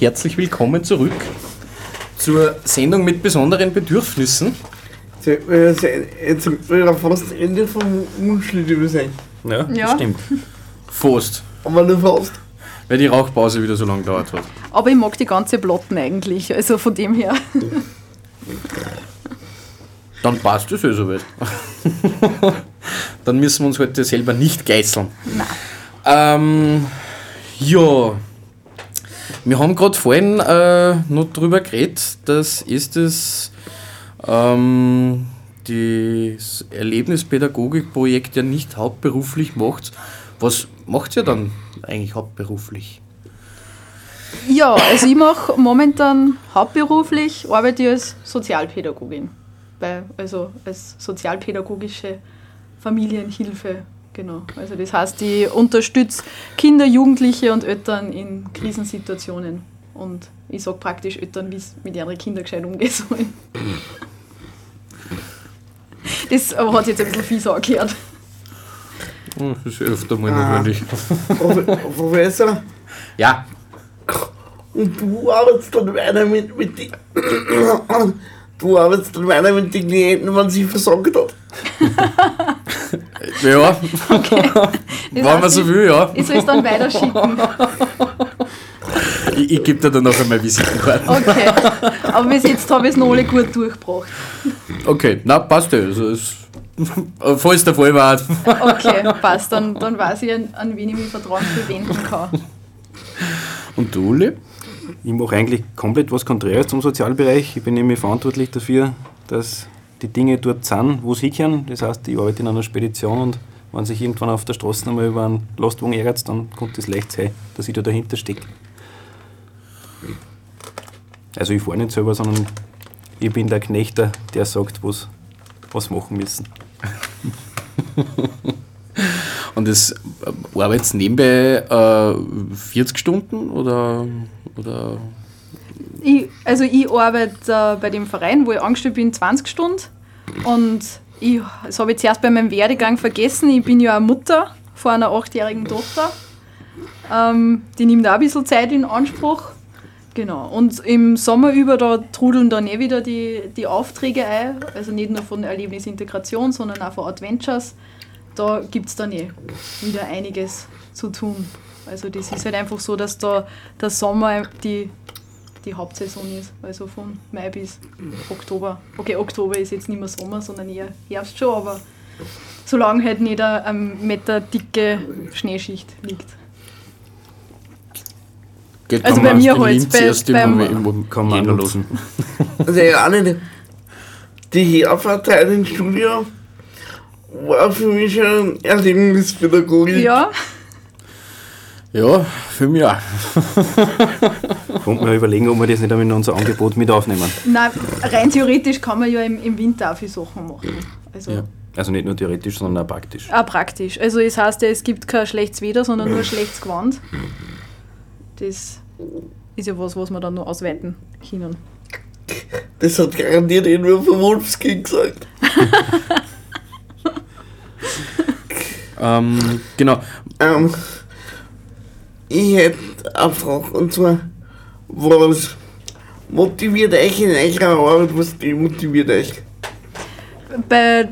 Herzlich willkommen zurück zur Sendung mit besonderen Bedürfnissen. Jetzt sein- jetzt ja fast Ende vom Unschlitt sein. Ja, Ja. das stimmt. Fast, Aber nur fast. weil die Rauchpause wieder so lange gedauert hat. Aber ich mag die ganze Platten eigentlich, also von dem her. Dann passt es eh soweit. Dann müssen wir uns heute selber nicht geißeln. Ähm, ja, wir haben gerade vorhin äh, noch drüber geredet, dass ist es ähm, das Erlebnispädagogikprojekt ja nicht hauptberuflich macht. Was macht ihr dann eigentlich hauptberuflich? Ja, also ich mache momentan hauptberuflich, arbeite ich als Sozialpädagogin. Bei, also als sozialpädagogische Familienhilfe, genau. Also das heißt, ich unterstütze Kinder, Jugendliche und Eltern in Krisensituationen. Und ich sage praktisch Eltern, wie sie mit ihren Kindern gescheit umgehen sollen. Das aber hat sich jetzt ein bisschen fies angehört. Hm, Das ist öfter mal notwendig. Prof- Professor, Ja, und du arbeitest dann weiter mit, mit die, Du arbeitest dann weiter mit den Klienten, wenn sie versagt hat. Ja. Das War man heißt, so will, ja. Ich soll es dann weiterschicken. Ich, ich gebe dir dann noch einmal Visitenkarten. Okay. Aber bis jetzt habe ich es noch alle gut durchgebracht. Okay, na passt ja. Also, es, falls der Fall war. Okay, passt. Dann, dann weiß ich, an, an wen ich mich Vertrauen verwenden kann. Und du, Uli? Ich mache eigentlich komplett was Konträres zum Sozialbereich. Ich bin nämlich verantwortlich dafür, dass die Dinge dort sind, wo sie hinkommen. Das heißt, ich arbeite in einer Spedition und wenn sich irgendwann auf der Straße einmal über einen Lastwagen ärgert, dann kommt es leicht sein, dass ich da dahinter stecke. Also ich fahre nicht selber, sondern ich bin der Knechter, der sagt, was, was machen müssen. Und das äh, arbeitest nebenbei äh, 40 Stunden oder, oder Ich, also ich arbeite äh, bei dem Verein, wo ich angestellt bin, 20 Stunden. Und ich, das habe ich zuerst bei meinem Werdegang vergessen. Ich bin ja auch Mutter von einer achtjährigen Tochter. Ähm, die nimmt auch ein bisschen Zeit in Anspruch. Genau. Und im Sommer über, da trudeln dann eh wieder die, die Aufträge ein. Also nicht nur von Erlebnisintegration, sondern auch von Adventures. Da gibt es dann eh wieder einiges zu tun. Also das ist halt einfach so, dass da der Sommer die die Hauptsaison ist. Also von Mai bis Oktober. Okay, Oktober ist jetzt nicht mehr Sommer, sondern eher Herbst schon, aber solange halt nicht eine, eine Meter dicke Schneeschicht liegt. Geht Also bei mir halt, bei- beim- im, im, Kann man Jänner nutzen. Also ja, nicht. Die Herfahrzeit ins Studio war für mich schon Erlebnispädagogik. Ja, Ja, für mich auch. Könnte man überlegen, ob wir das nicht in unser Angebot mit aufnehmen. nein, rein theoretisch kann man ja im, im Winter auch viele Sachen machen. Also Ja. Also nicht nur theoretisch, sondern auch praktisch. auch praktisch. Also es heißt ja, es gibt kein schlechtes Wetter, sondern nur ein schlechtes Gewand. Das ist ja was, was wir dann noch ausweiten können. Das hat garantiert irgendwer von Wolfskin gesagt. Ähm, genau. Ähm, ich hätte eine Frage und zwar, was motiviert euch in eurer Arbeit, was demotiviert euch? Bei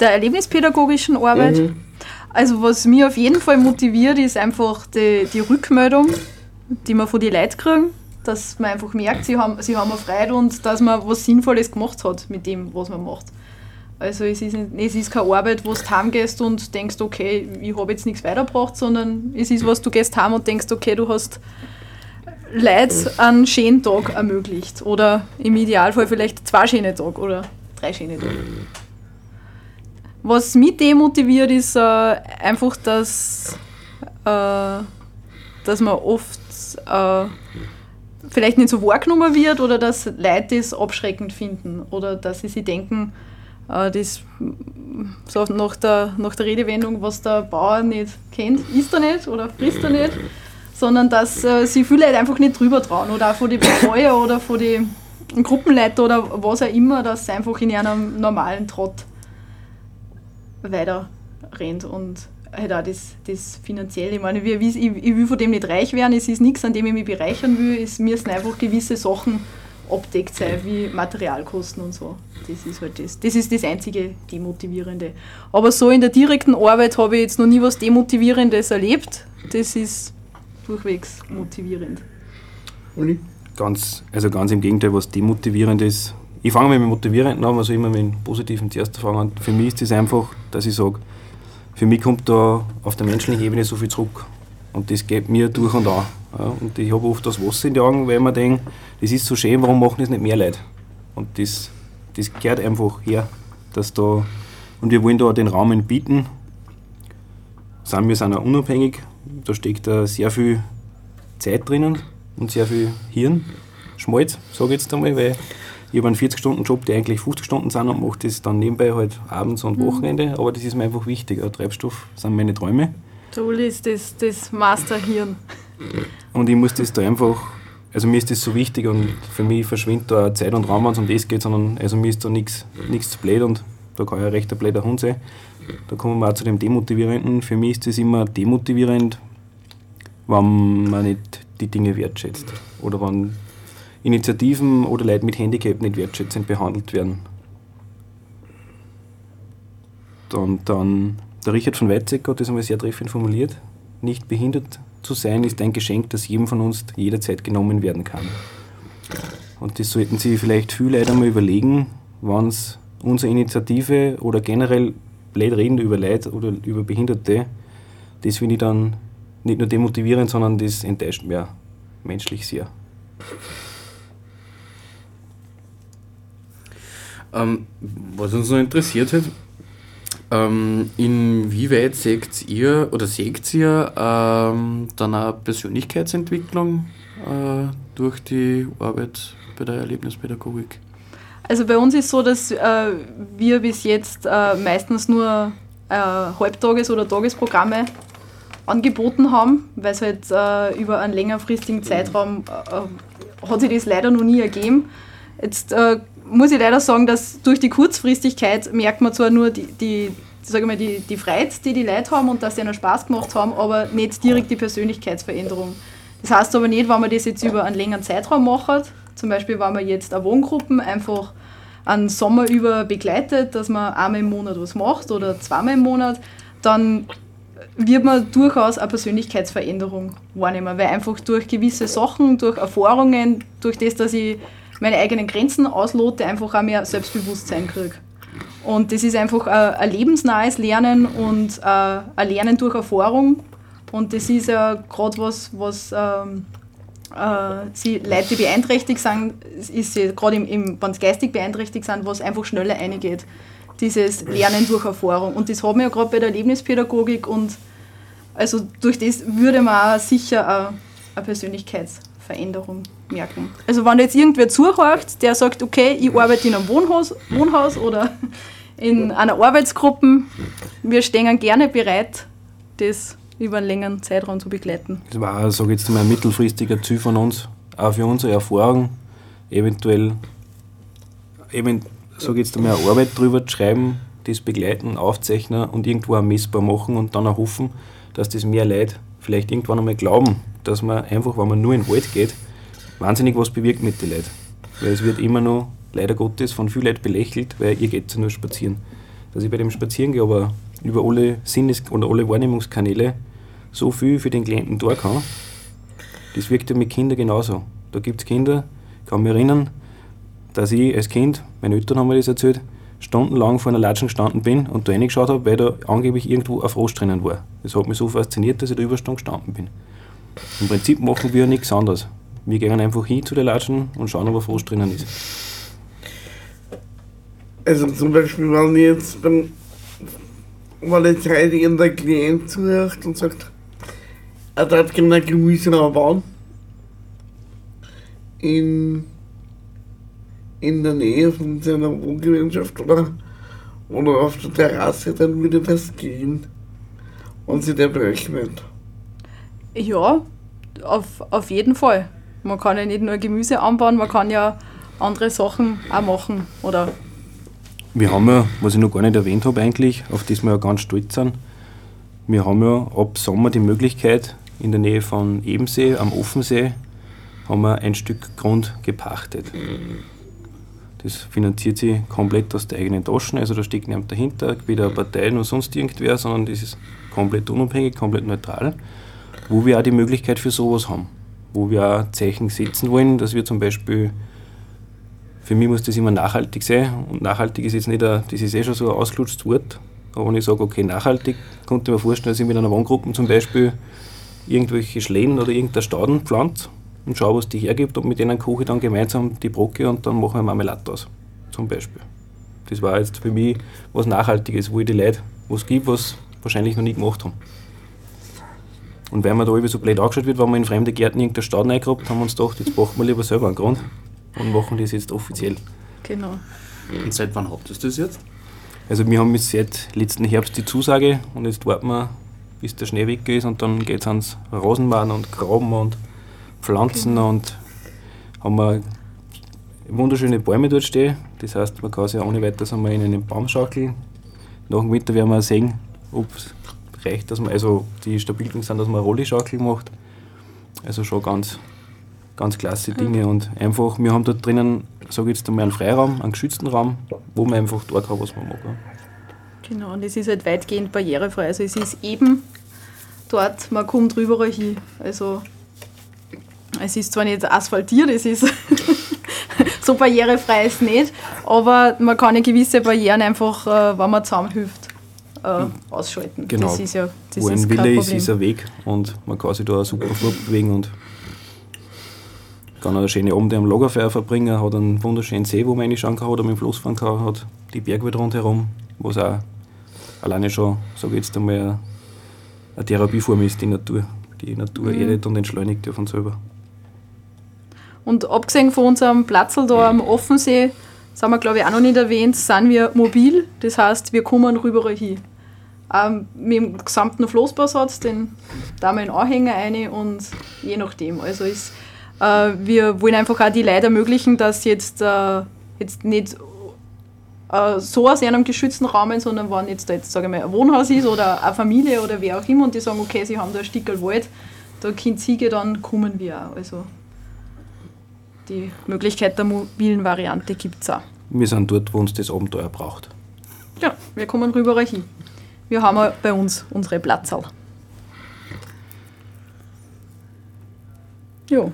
der erlebnispädagogischen Arbeit, Mhm. also was mich auf jeden Fall motiviert, ist einfach die, die Rückmeldung, die wir von den Leuten kriegen, dass man einfach merkt, sie haben, sie haben eine Freude und dass man was Sinnvolles gemacht hat mit dem, was man macht. Also es ist, es ist keine Arbeit, wo du heimgehst und denkst, okay, ich habe jetzt nichts weitergebracht, sondern es ist was, du gehst heim und denkst, okay, du hast Leuten einen schönen Tag ermöglicht. Oder im Idealfall vielleicht zwei schöne Tage oder drei schöne Tage. Was mich demotiviert, ist äh, einfach, dass, äh, dass man oft äh, vielleicht nicht so wahrgenommen wird oder dass Leute das abschreckend finden oder dass sie sich denken, das so nach der, nach der Redewendung, was der Bauer nicht kennt, isst er nicht oder frisst er nicht, sondern dass äh, sie viele Leute einfach nicht drüber trauen oder auch von den Betreuer oder von den Gruppenleiter oder was auch immer, dass sie einfach in einem normalen Trott weiter rennt und halt auch das, das Finanzielle. Ich meine, ich, ich will von dem nicht reich werden, es ist nichts, an dem ich mich bereichern will, es müssen einfach gewisse Sachen abdeckt sein, wie Materialkosten und so. Das ist halt das. Das ist das einzige Demotivierende. Aber so in der direkten Arbeit habe ich jetzt noch nie was Demotivierendes erlebt. Das ist durchwegs motivierend. Uli? Ganz, also ganz im Gegenteil, was demotivierend ist. Ich fange mit dem Motivierenden an, also immer mit dem Positiven zuerst fangen. Für mich ist das einfach, dass ich sage, für mich kommt da auf der menschlichen Ebene so viel zurück. Und das geht mir durch und an. Ja, und ich habe oft das Wasser in die Augen, weil mir denke, das ist so schön, warum machen das nicht mehr Leute? Und das, das gehört einfach her. Dass da, und wir wollen da den Rahmen bieten. Sind wir sind auch unabhängig. Da steckt da sehr viel Zeit drinnen und sehr viel Hirn. Schmalz, sage ich jetzt einmal, weil ich habe einen 40-Stunden-Job, der eigentlich 50 Stunden sind und mache das dann nebenbei halt abends und Mhm. Wochenende. Aber das ist mir einfach wichtig. Ein Treibstoff sind meine Träume. Der Uli ist das, das Masterhirn. Und ich muss das da einfach, also mir ist das so wichtig und für mich verschwindet da Zeit und Raum, wenn es um das geht, sondern also mir ist da nichts nichts zu blöd und da kann ja recht ein blöder Hund sein. Da kommen wir auch zu dem Demotivierenden. Für mich ist das immer demotivierend, wenn man nicht die Dinge wertschätzt oder wenn Initiativen oder Leute mit Handicap nicht wertschätzend behandelt werden. Und dann, der Richard von Weizsäcker hat das einmal sehr treffend formuliert. Nicht behindert zu sein ist ein Geschenk, das jedem von uns jederzeit genommen werden kann. Und das sollten Sie vielleicht viele Leute einmal überlegen, wenn es unsere Initiative oder generell blöd reden über Leute oder über Behinderte, das finde ich dann nicht nur demotivierend, sondern das enttäuscht auch menschlich sehr. Ähm, was uns noch interessiert hat, ähm, inwieweit seht ihr oder seht ihr ähm, dann eine Persönlichkeitsentwicklung äh, durch die Arbeit bei der Erlebnispädagogik? Also bei uns ist so, dass äh, wir bis jetzt äh, meistens nur äh, Halbtages- oder Tagesprogramme angeboten haben, weil es halt äh, über einen längerfristigen Zeitraum äh, hat sich das leider noch nie ergeben. Jetzt äh, muss ich leider sagen, dass durch die Kurzfristigkeit merkt man zwar nur die, die, sag ich mal, die, die Freiheit, die die Leute haben und dass sie ihnen Spaß gemacht haben, aber nicht direkt die Persönlichkeitsveränderung. Das heißt aber nicht, wenn man das jetzt über einen längeren Zeitraum macht, zum Beispiel wenn man jetzt eine Wohngruppen einfach einen Sommer über begleitet, dass man einmal im Monat was macht oder zweimal im Monat, dann wird man durchaus eine Persönlichkeitsveränderung wahrnehmen, weil einfach durch gewisse Sachen, durch Erfahrungen, durch das, dass ich meine eigenen Grenzen auslote, einfach auch mehr Selbstbewusstsein kriege. Und das ist einfach ein, ein lebensnahes Lernen und äh, ein Lernen durch Erfahrung. Und das ist ja gerade was, was ähm, äh, sie Leute, die beeinträchtigt sind, ist gerade im, im, wenn sie geistig beeinträchtigt sind, was einfach schneller eingeht. Dieses Lernen durch Erfahrung. Und das haben wir ja gerade bei der Erlebnispädagogik und also durch das würde man auch sicher eine, eine Persönlichkeitsveränderung merken. Also wenn jetzt irgendwer zuhört, der sagt, okay, ich arbeite in einem Wohnhaus, Wohnhaus oder in einer Arbeitsgruppe, wir stehen gerne bereit, das über einen längeren Zeitraum zu begleiten. Das war, sage ich jetzt mal, ein mittelfristiger Ziel von uns, auch für unsere Erfahrung, eventuell, eben, sage ich jetzt mal, eine Arbeit drüber zu schreiben, das begleiten, aufzeichnen und irgendwo auch messbar machen und dann auch hoffen, dass das mehr Leute vielleicht irgendwann einmal glauben, dass man einfach, wenn man nur in den Wald geht, wahnsinnig was bewirkt mit den Leuten. Weil es wird immer noch, leider Gottes, von vielen Leuten belächelt, weil ihr geht ja nur spazieren. Dass ich bei dem Spazierengehen aber über alle Sinnes- oder alle Wahrnehmungskanäle so viel für den Klienten tun kann, das wirkt ja mit Kindern genauso. Da gibt es Kinder, ich kann mich erinnern, dass ich als Kind, meine Eltern haben mir das erzählt, stundenlang vor einer Latschen gestanden bin und da reingeschaut habe, weil da angeblich irgendwo ein Frosch drinnen war. Das hat mich so fasziniert, dass ich da über eine Stunde gestanden bin. Im Prinzip machen wir nichts anderes. Wir gehen einfach hin zu den Latschen und schauen, ob ein Frosch drinnen ist. Also zum Beispiel, wenn jetzt beim, reinigen der Klient zuhört und sagt, er darf gerne ein Gemüse bauen. In, in der Nähe von seiner Wohngemeinschaft oder, oder auf der Terrasse, dann würde das gehen. Und sie der berechnet. Ja, auf, auf jeden Fall. Man kann ja nicht nur Gemüse anbauen, man kann ja andere Sachen auch machen. Oder Wir haben ja, was ich noch gar nicht erwähnt habe eigentlich, auf das wir ja ganz stolz sind, wir haben ja ab Sommer die Möglichkeit, in der Nähe von Ebensee, am Offensee, haben wir ein Stück Grund gepachtet. Das finanziert sich komplett aus der eigenen Taschen, also da steckt niemand dahinter, weder Parteien oder sonst irgendwer, sondern das ist komplett unabhängig, komplett neutral, wo wir auch die Möglichkeit für sowas haben. Wo wir auch Zeichen setzen wollen, dass wir zum Beispiel für mich muss das immer nachhaltig sein. Und nachhaltig ist jetzt nicht ein, das ist eh schon so ein ausgelutschtes Wort. Aber wenn ich sage, okay, nachhaltig, könnte ich mir vorstellen, dass ich mit einer Wohngruppe zum Beispiel irgendwelche Schlehen oder irgendeine Stauden pflanze und schaue, was die hergibt und mit denen koche ich dann gemeinsam die Brocke und dann machen wir Marmelade aus. Zum Beispiel. Das war jetzt für mich was Nachhaltiges, wo ich die Leute was gibt, was wahrscheinlich noch nie gemacht haben. Und weil man da irgendwie so blöd angeschaut wird, wenn man in fremde Gärten irgendeine Stauden eingegrabt, haben wir uns gedacht, jetzt machen wir lieber selber einen Grund und machen das jetzt offiziell. genau. Und seit wann habt ihr das jetzt? Also wir haben jetzt seit letzten Herbst die Zusage und jetzt warten wir, bis der Schnee weg ist und dann geht es ans Rasenmähen und Graben und Pflanzen und haben wir wunderschöne Bäume dort stehen. Das heißt, man kann sich ohne weiteres einmal in einen Baum schaukeln. Nach dem Winter werden wir sehen, ob es reicht, dass man, also die stabil genug sind, dass man eine Rolli-Schaukel macht. Also schon ganz, ganz klasse Dinge und einfach, wir haben dort drinnen, sage ich jetzt einmal, einen Freiraum, einen geschützten Raum, wo man einfach tun kann, was man mag. Genau, und es ist halt weitgehend barrierefrei. Also es ist eben dort, man kommt überall hin. Also es ist zwar nicht asphaltiert, es ist so barrierefrei ist nicht, aber man kann ja gewisse Barrieren einfach, äh, wenn man zusammenhilft, äh, ausschalten. Genau. Das ist ja das Wo ist ein Wille ist, ist ein Weg und man kann sich da super fortbewegen und kann eine schöne Abende am Lagerfeuer verbringen, hat einen wunderschönen See, wo man reinschauen kann oder mit dem Fluss fahren kann, hat die Bergwelt rundherum, was auch alleine schon, sage ich jetzt einmal, eine- Therapieform ist, die Natur. Die Natur Mhm. erdet und entschleunigt ja von selber. Und abgesehen von unserem Platzl da am Offensee, sind wir glaube ich auch noch nicht erwähnt, sind wir mobil. Das heißt, wir kommen rüber hin. Ähm, mit dem gesamten Floßbausatz, den da wir einen Anhänger rein und je nachdem. Also ist, äh, wir wollen einfach auch die Leute ermöglichen, dass jetzt, äh, jetzt nicht äh, so aus einem geschützten Rahmen, sondern wenn jetzt da jetzt, sage ich mal, ein Wohnhaus ist oder eine Familie oder wer auch immer und die sagen, okay, sie haben da ein Stück Wald, da können sie gehen, dann kommen wir auch. Also die Möglichkeit der mobilen Variante gibt es auch. Wir sind dort, wo uns das Abenteuer braucht. Ja, wir kommen rüber hin. Wir haben ja bei uns unsere Platzal. Jo.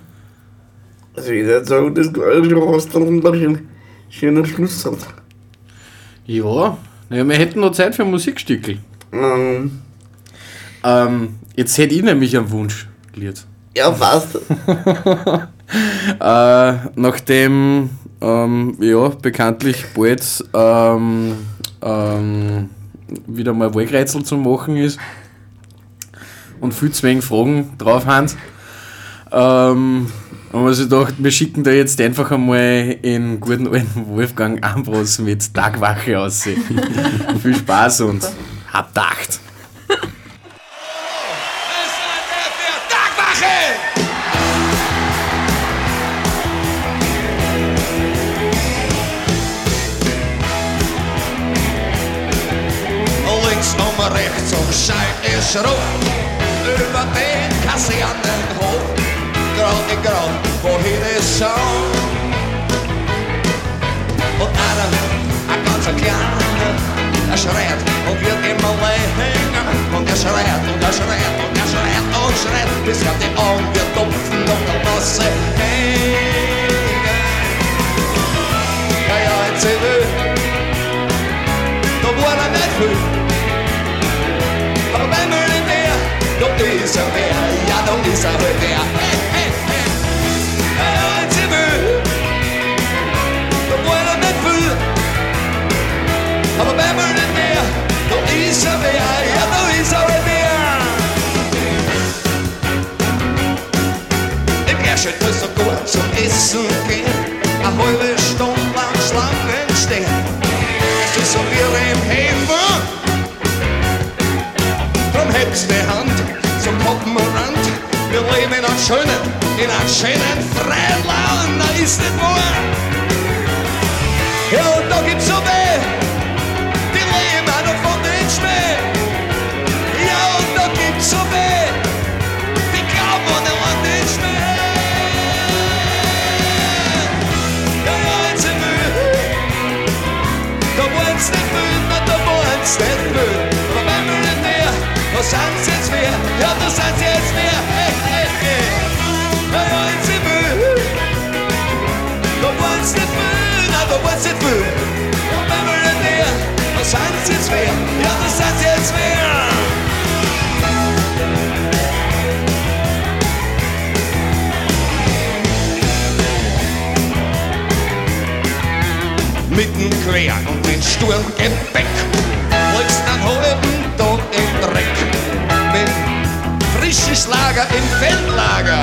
Also ich würde sagen, das du hast dann einen schönen, schönen Schlusssatz. Ja, naja, wir hätten noch Zeit für ein Musikstückel. Ähm, Ähm, jetzt hätte ich nämlich einen Wunsch, Lied. ja, passt. Äh, nachdem ähm, ja, bekanntlich bald ähm, ähm, wieder mal Wahlkreuzl zu machen ist und viel zu wenig Fragen drauf haben, ähm, haben wir sich gedacht, wir schicken da jetzt einfach einmal in guten alten Wolfgang Ambros mit Tagwache aus. viel Spaß und hab Dacht. Schein ist rot. Über den Kasernenhof. Grad in Grad, wohin ist schon? Und einer, ein ganzer Kleiner, er schreit und wird immer länger. Und er schreit und er schreit und er schreit und schreit, bis er die Augen wird dumpfen und der Masse hängen. Hey, hey. Ja, ja, ein Zivil, da war er nicht viel. Aber wenn wir nicht mehr, da ist er mehr, ja, da ist er halt mehr. Im ersten ist er gut zum Essen gehen, eine halbe Stunde lang Schlangen stehen. Es ist so wie im Hefen. Drum hebst die Hand zum Poppenrand. Wir leben in einem schönen, in einem schönen freien Land, da ist nicht wahr. Ja, und da gibt's so weh, die leben auch noch von den Schmäh. Ja, und da gibt's so weh, die glauben an den Land den Schmäh. Ja, ja, jetzt sind wir, da wollen's nicht na, da wollen's nicht fühlen. Aber wenn wir nicht mehr, was sind jetzt mehr? Ja, da sind sie jetzt mehr. Hey, hey, hey. Ja, jetzt sind wir, da wollen's nicht fühlen, na, da wollen's nicht fühlen. Und wenn wir nicht mehr, was sie jetzt mehr? Ja, da sind sie jetzt mehr. mitten quer und den Sturmgepäck. Legst einen halben Tag frisches Lager im Feldlager.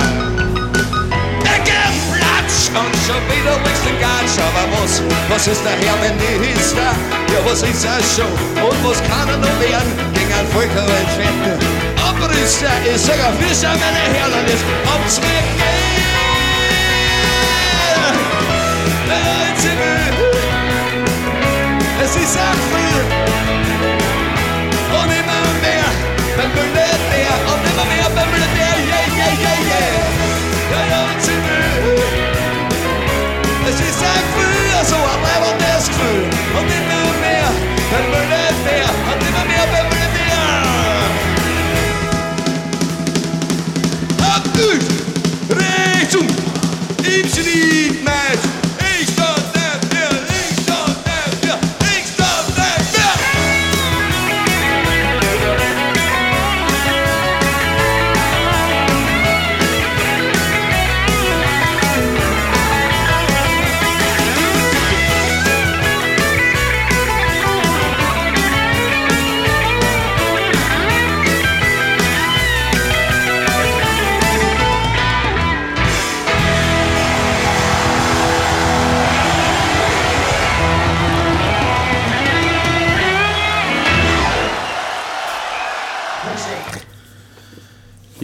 Der gern Platz und schon wieder legst den Gatsch. Aber was, was ist der Herr-Minister? Ja, was ist er schon? Und was kann er noch werden gegen ein Völkerweltwetten? Abrüster ist sogar Fischer, meine Herren, ist ob's mir geht. Jetzt sind wir es ist auch viel yeah, yeah,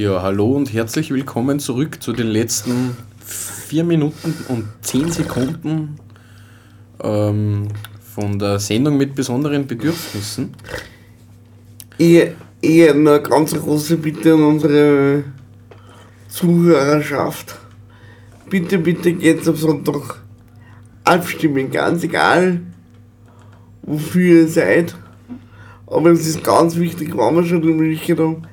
Ja, hallo und herzlich willkommen zurück zu den letzten 4 Minuten und 10 Sekunden ähm, von der Sendung mit besonderen Bedürfnissen. Ich, ich eine ganz große Bitte an unsere Zuhörerschaft. Bitte, bitte geht's am Sonntag abstimmen, ganz egal, wofür ihr seid. Aber es ist ganz wichtig, wenn wir schon die Möglichkeit haben,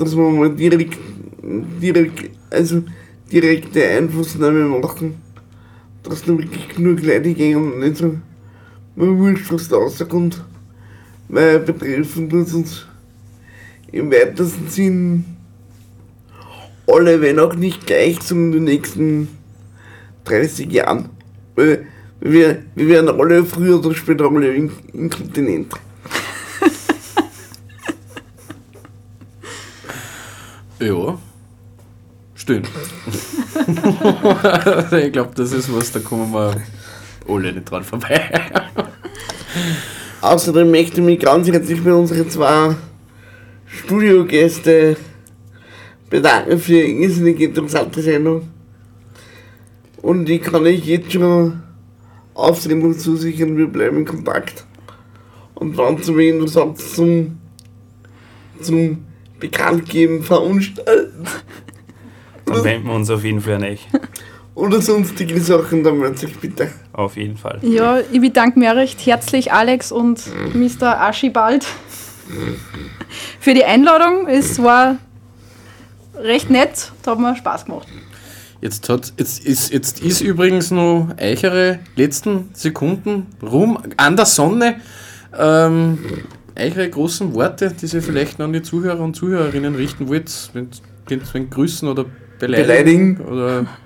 dass wir mal direkt, direkt, also direkte Einflussnahme machen, dass da wirklich genug Leute gehen und nicht so, man wurscht, was da rauskommt, weil betreffen tut uns im weitesten Sinn alle, wenn auch nicht gleich zu den nächsten 30 Jahren. Weil wir, wir werden alle früher oder später alle in- inkontinent. Ja. Stimmt. ich glaube, das ist was, da kommen wir alle nicht dran vorbei. Außerdem möchte ich mich ganz herzlich bei unseren zwei Studiogäste bedanken für eine irrsinnig interessante Sendung. Und ich kann euch jetzt schon Aufsendung zusichern, wir bleiben in Kontakt. Und wenn zu wen sagst zum, zum Bekanntgeben veranstalten Dann wenden wir uns auf jeden Fall an euch. oder sonstige Sachen, dann meldet euch bitte. Auf jeden Fall. Ja, ich bedanke mich auch recht herzlich, Alex und Mr. Archibald, für die Einladung. Es war recht nett, da hat mir Spaß gemacht. Jetzt, hat, jetzt, ist, jetzt ist übrigens noch eichere letzten Sekunden rum an der Sonne. Ähm, eichere großen Worte, die Sie vielleicht noch an die Zuhörer und Zuhörerinnen richten wollt, wenn wenn grüßen oder beleidigen. Beleidigen. Oder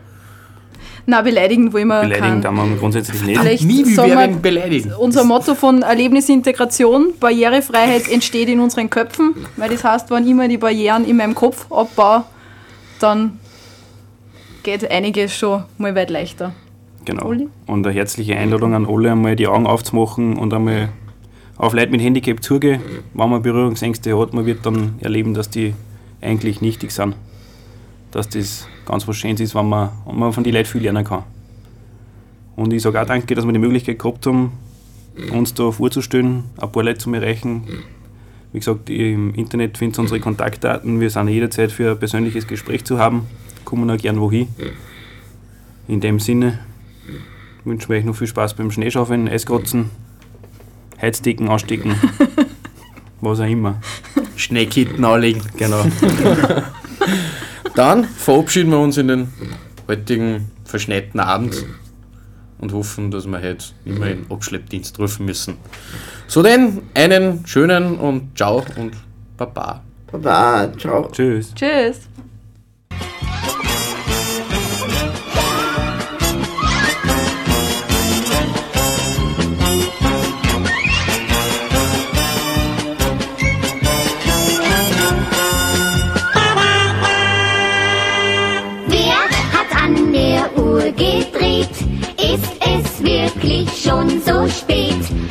Na, beleidigen wollen wir Beleidigen keinen. darf man grundsätzlich nicht. Vielleicht nie wir- beleidigen. Unser Motto von Erlebnisintegration, Barrierefreiheit entsteht in unseren Köpfen, weil das heißt, wenn ich mir die Barrieren in meinem Kopf abbaue, dann geht einiges schon mal weit leichter. Genau. Uli? Und eine herzliche Einladung an alle, einmal die Augen aufzumachen und einmal auf Leute mit Handicap zugehen. Wenn man Berührungsängste hat, man wird dann erleben, dass die eigentlich nichtig sind. Dass das ganz was Schönes ist, wenn man, und man von den Leuten viel lernen kann. Und ich sage auch danke, dass wir die Möglichkeit gehabt haben, uns da vorzustellen, ein paar Leute zu erreichen. Wie gesagt, im Internet findet unsere Kontaktdaten. Wir sind jederzeit für ein persönliches Gespräch zu haben. Kommen auch gern wohin. In dem Sinne wünschen wir euch noch viel Spaß beim Schneeschaufeln, Eiskratzen, Heizdecken ausstecken, was auch immer. Schneekitten anlegen. Genau. Dann verabschieden wir uns in den heutigen verschneiten Abend und hoffen, dass wir heute nicht mehr in Abschleppdienst rufen müssen. So denn, einen schönen und ciao und baba. Baba, ciao. Tschüss. Tschüss. wirklich schon so spät.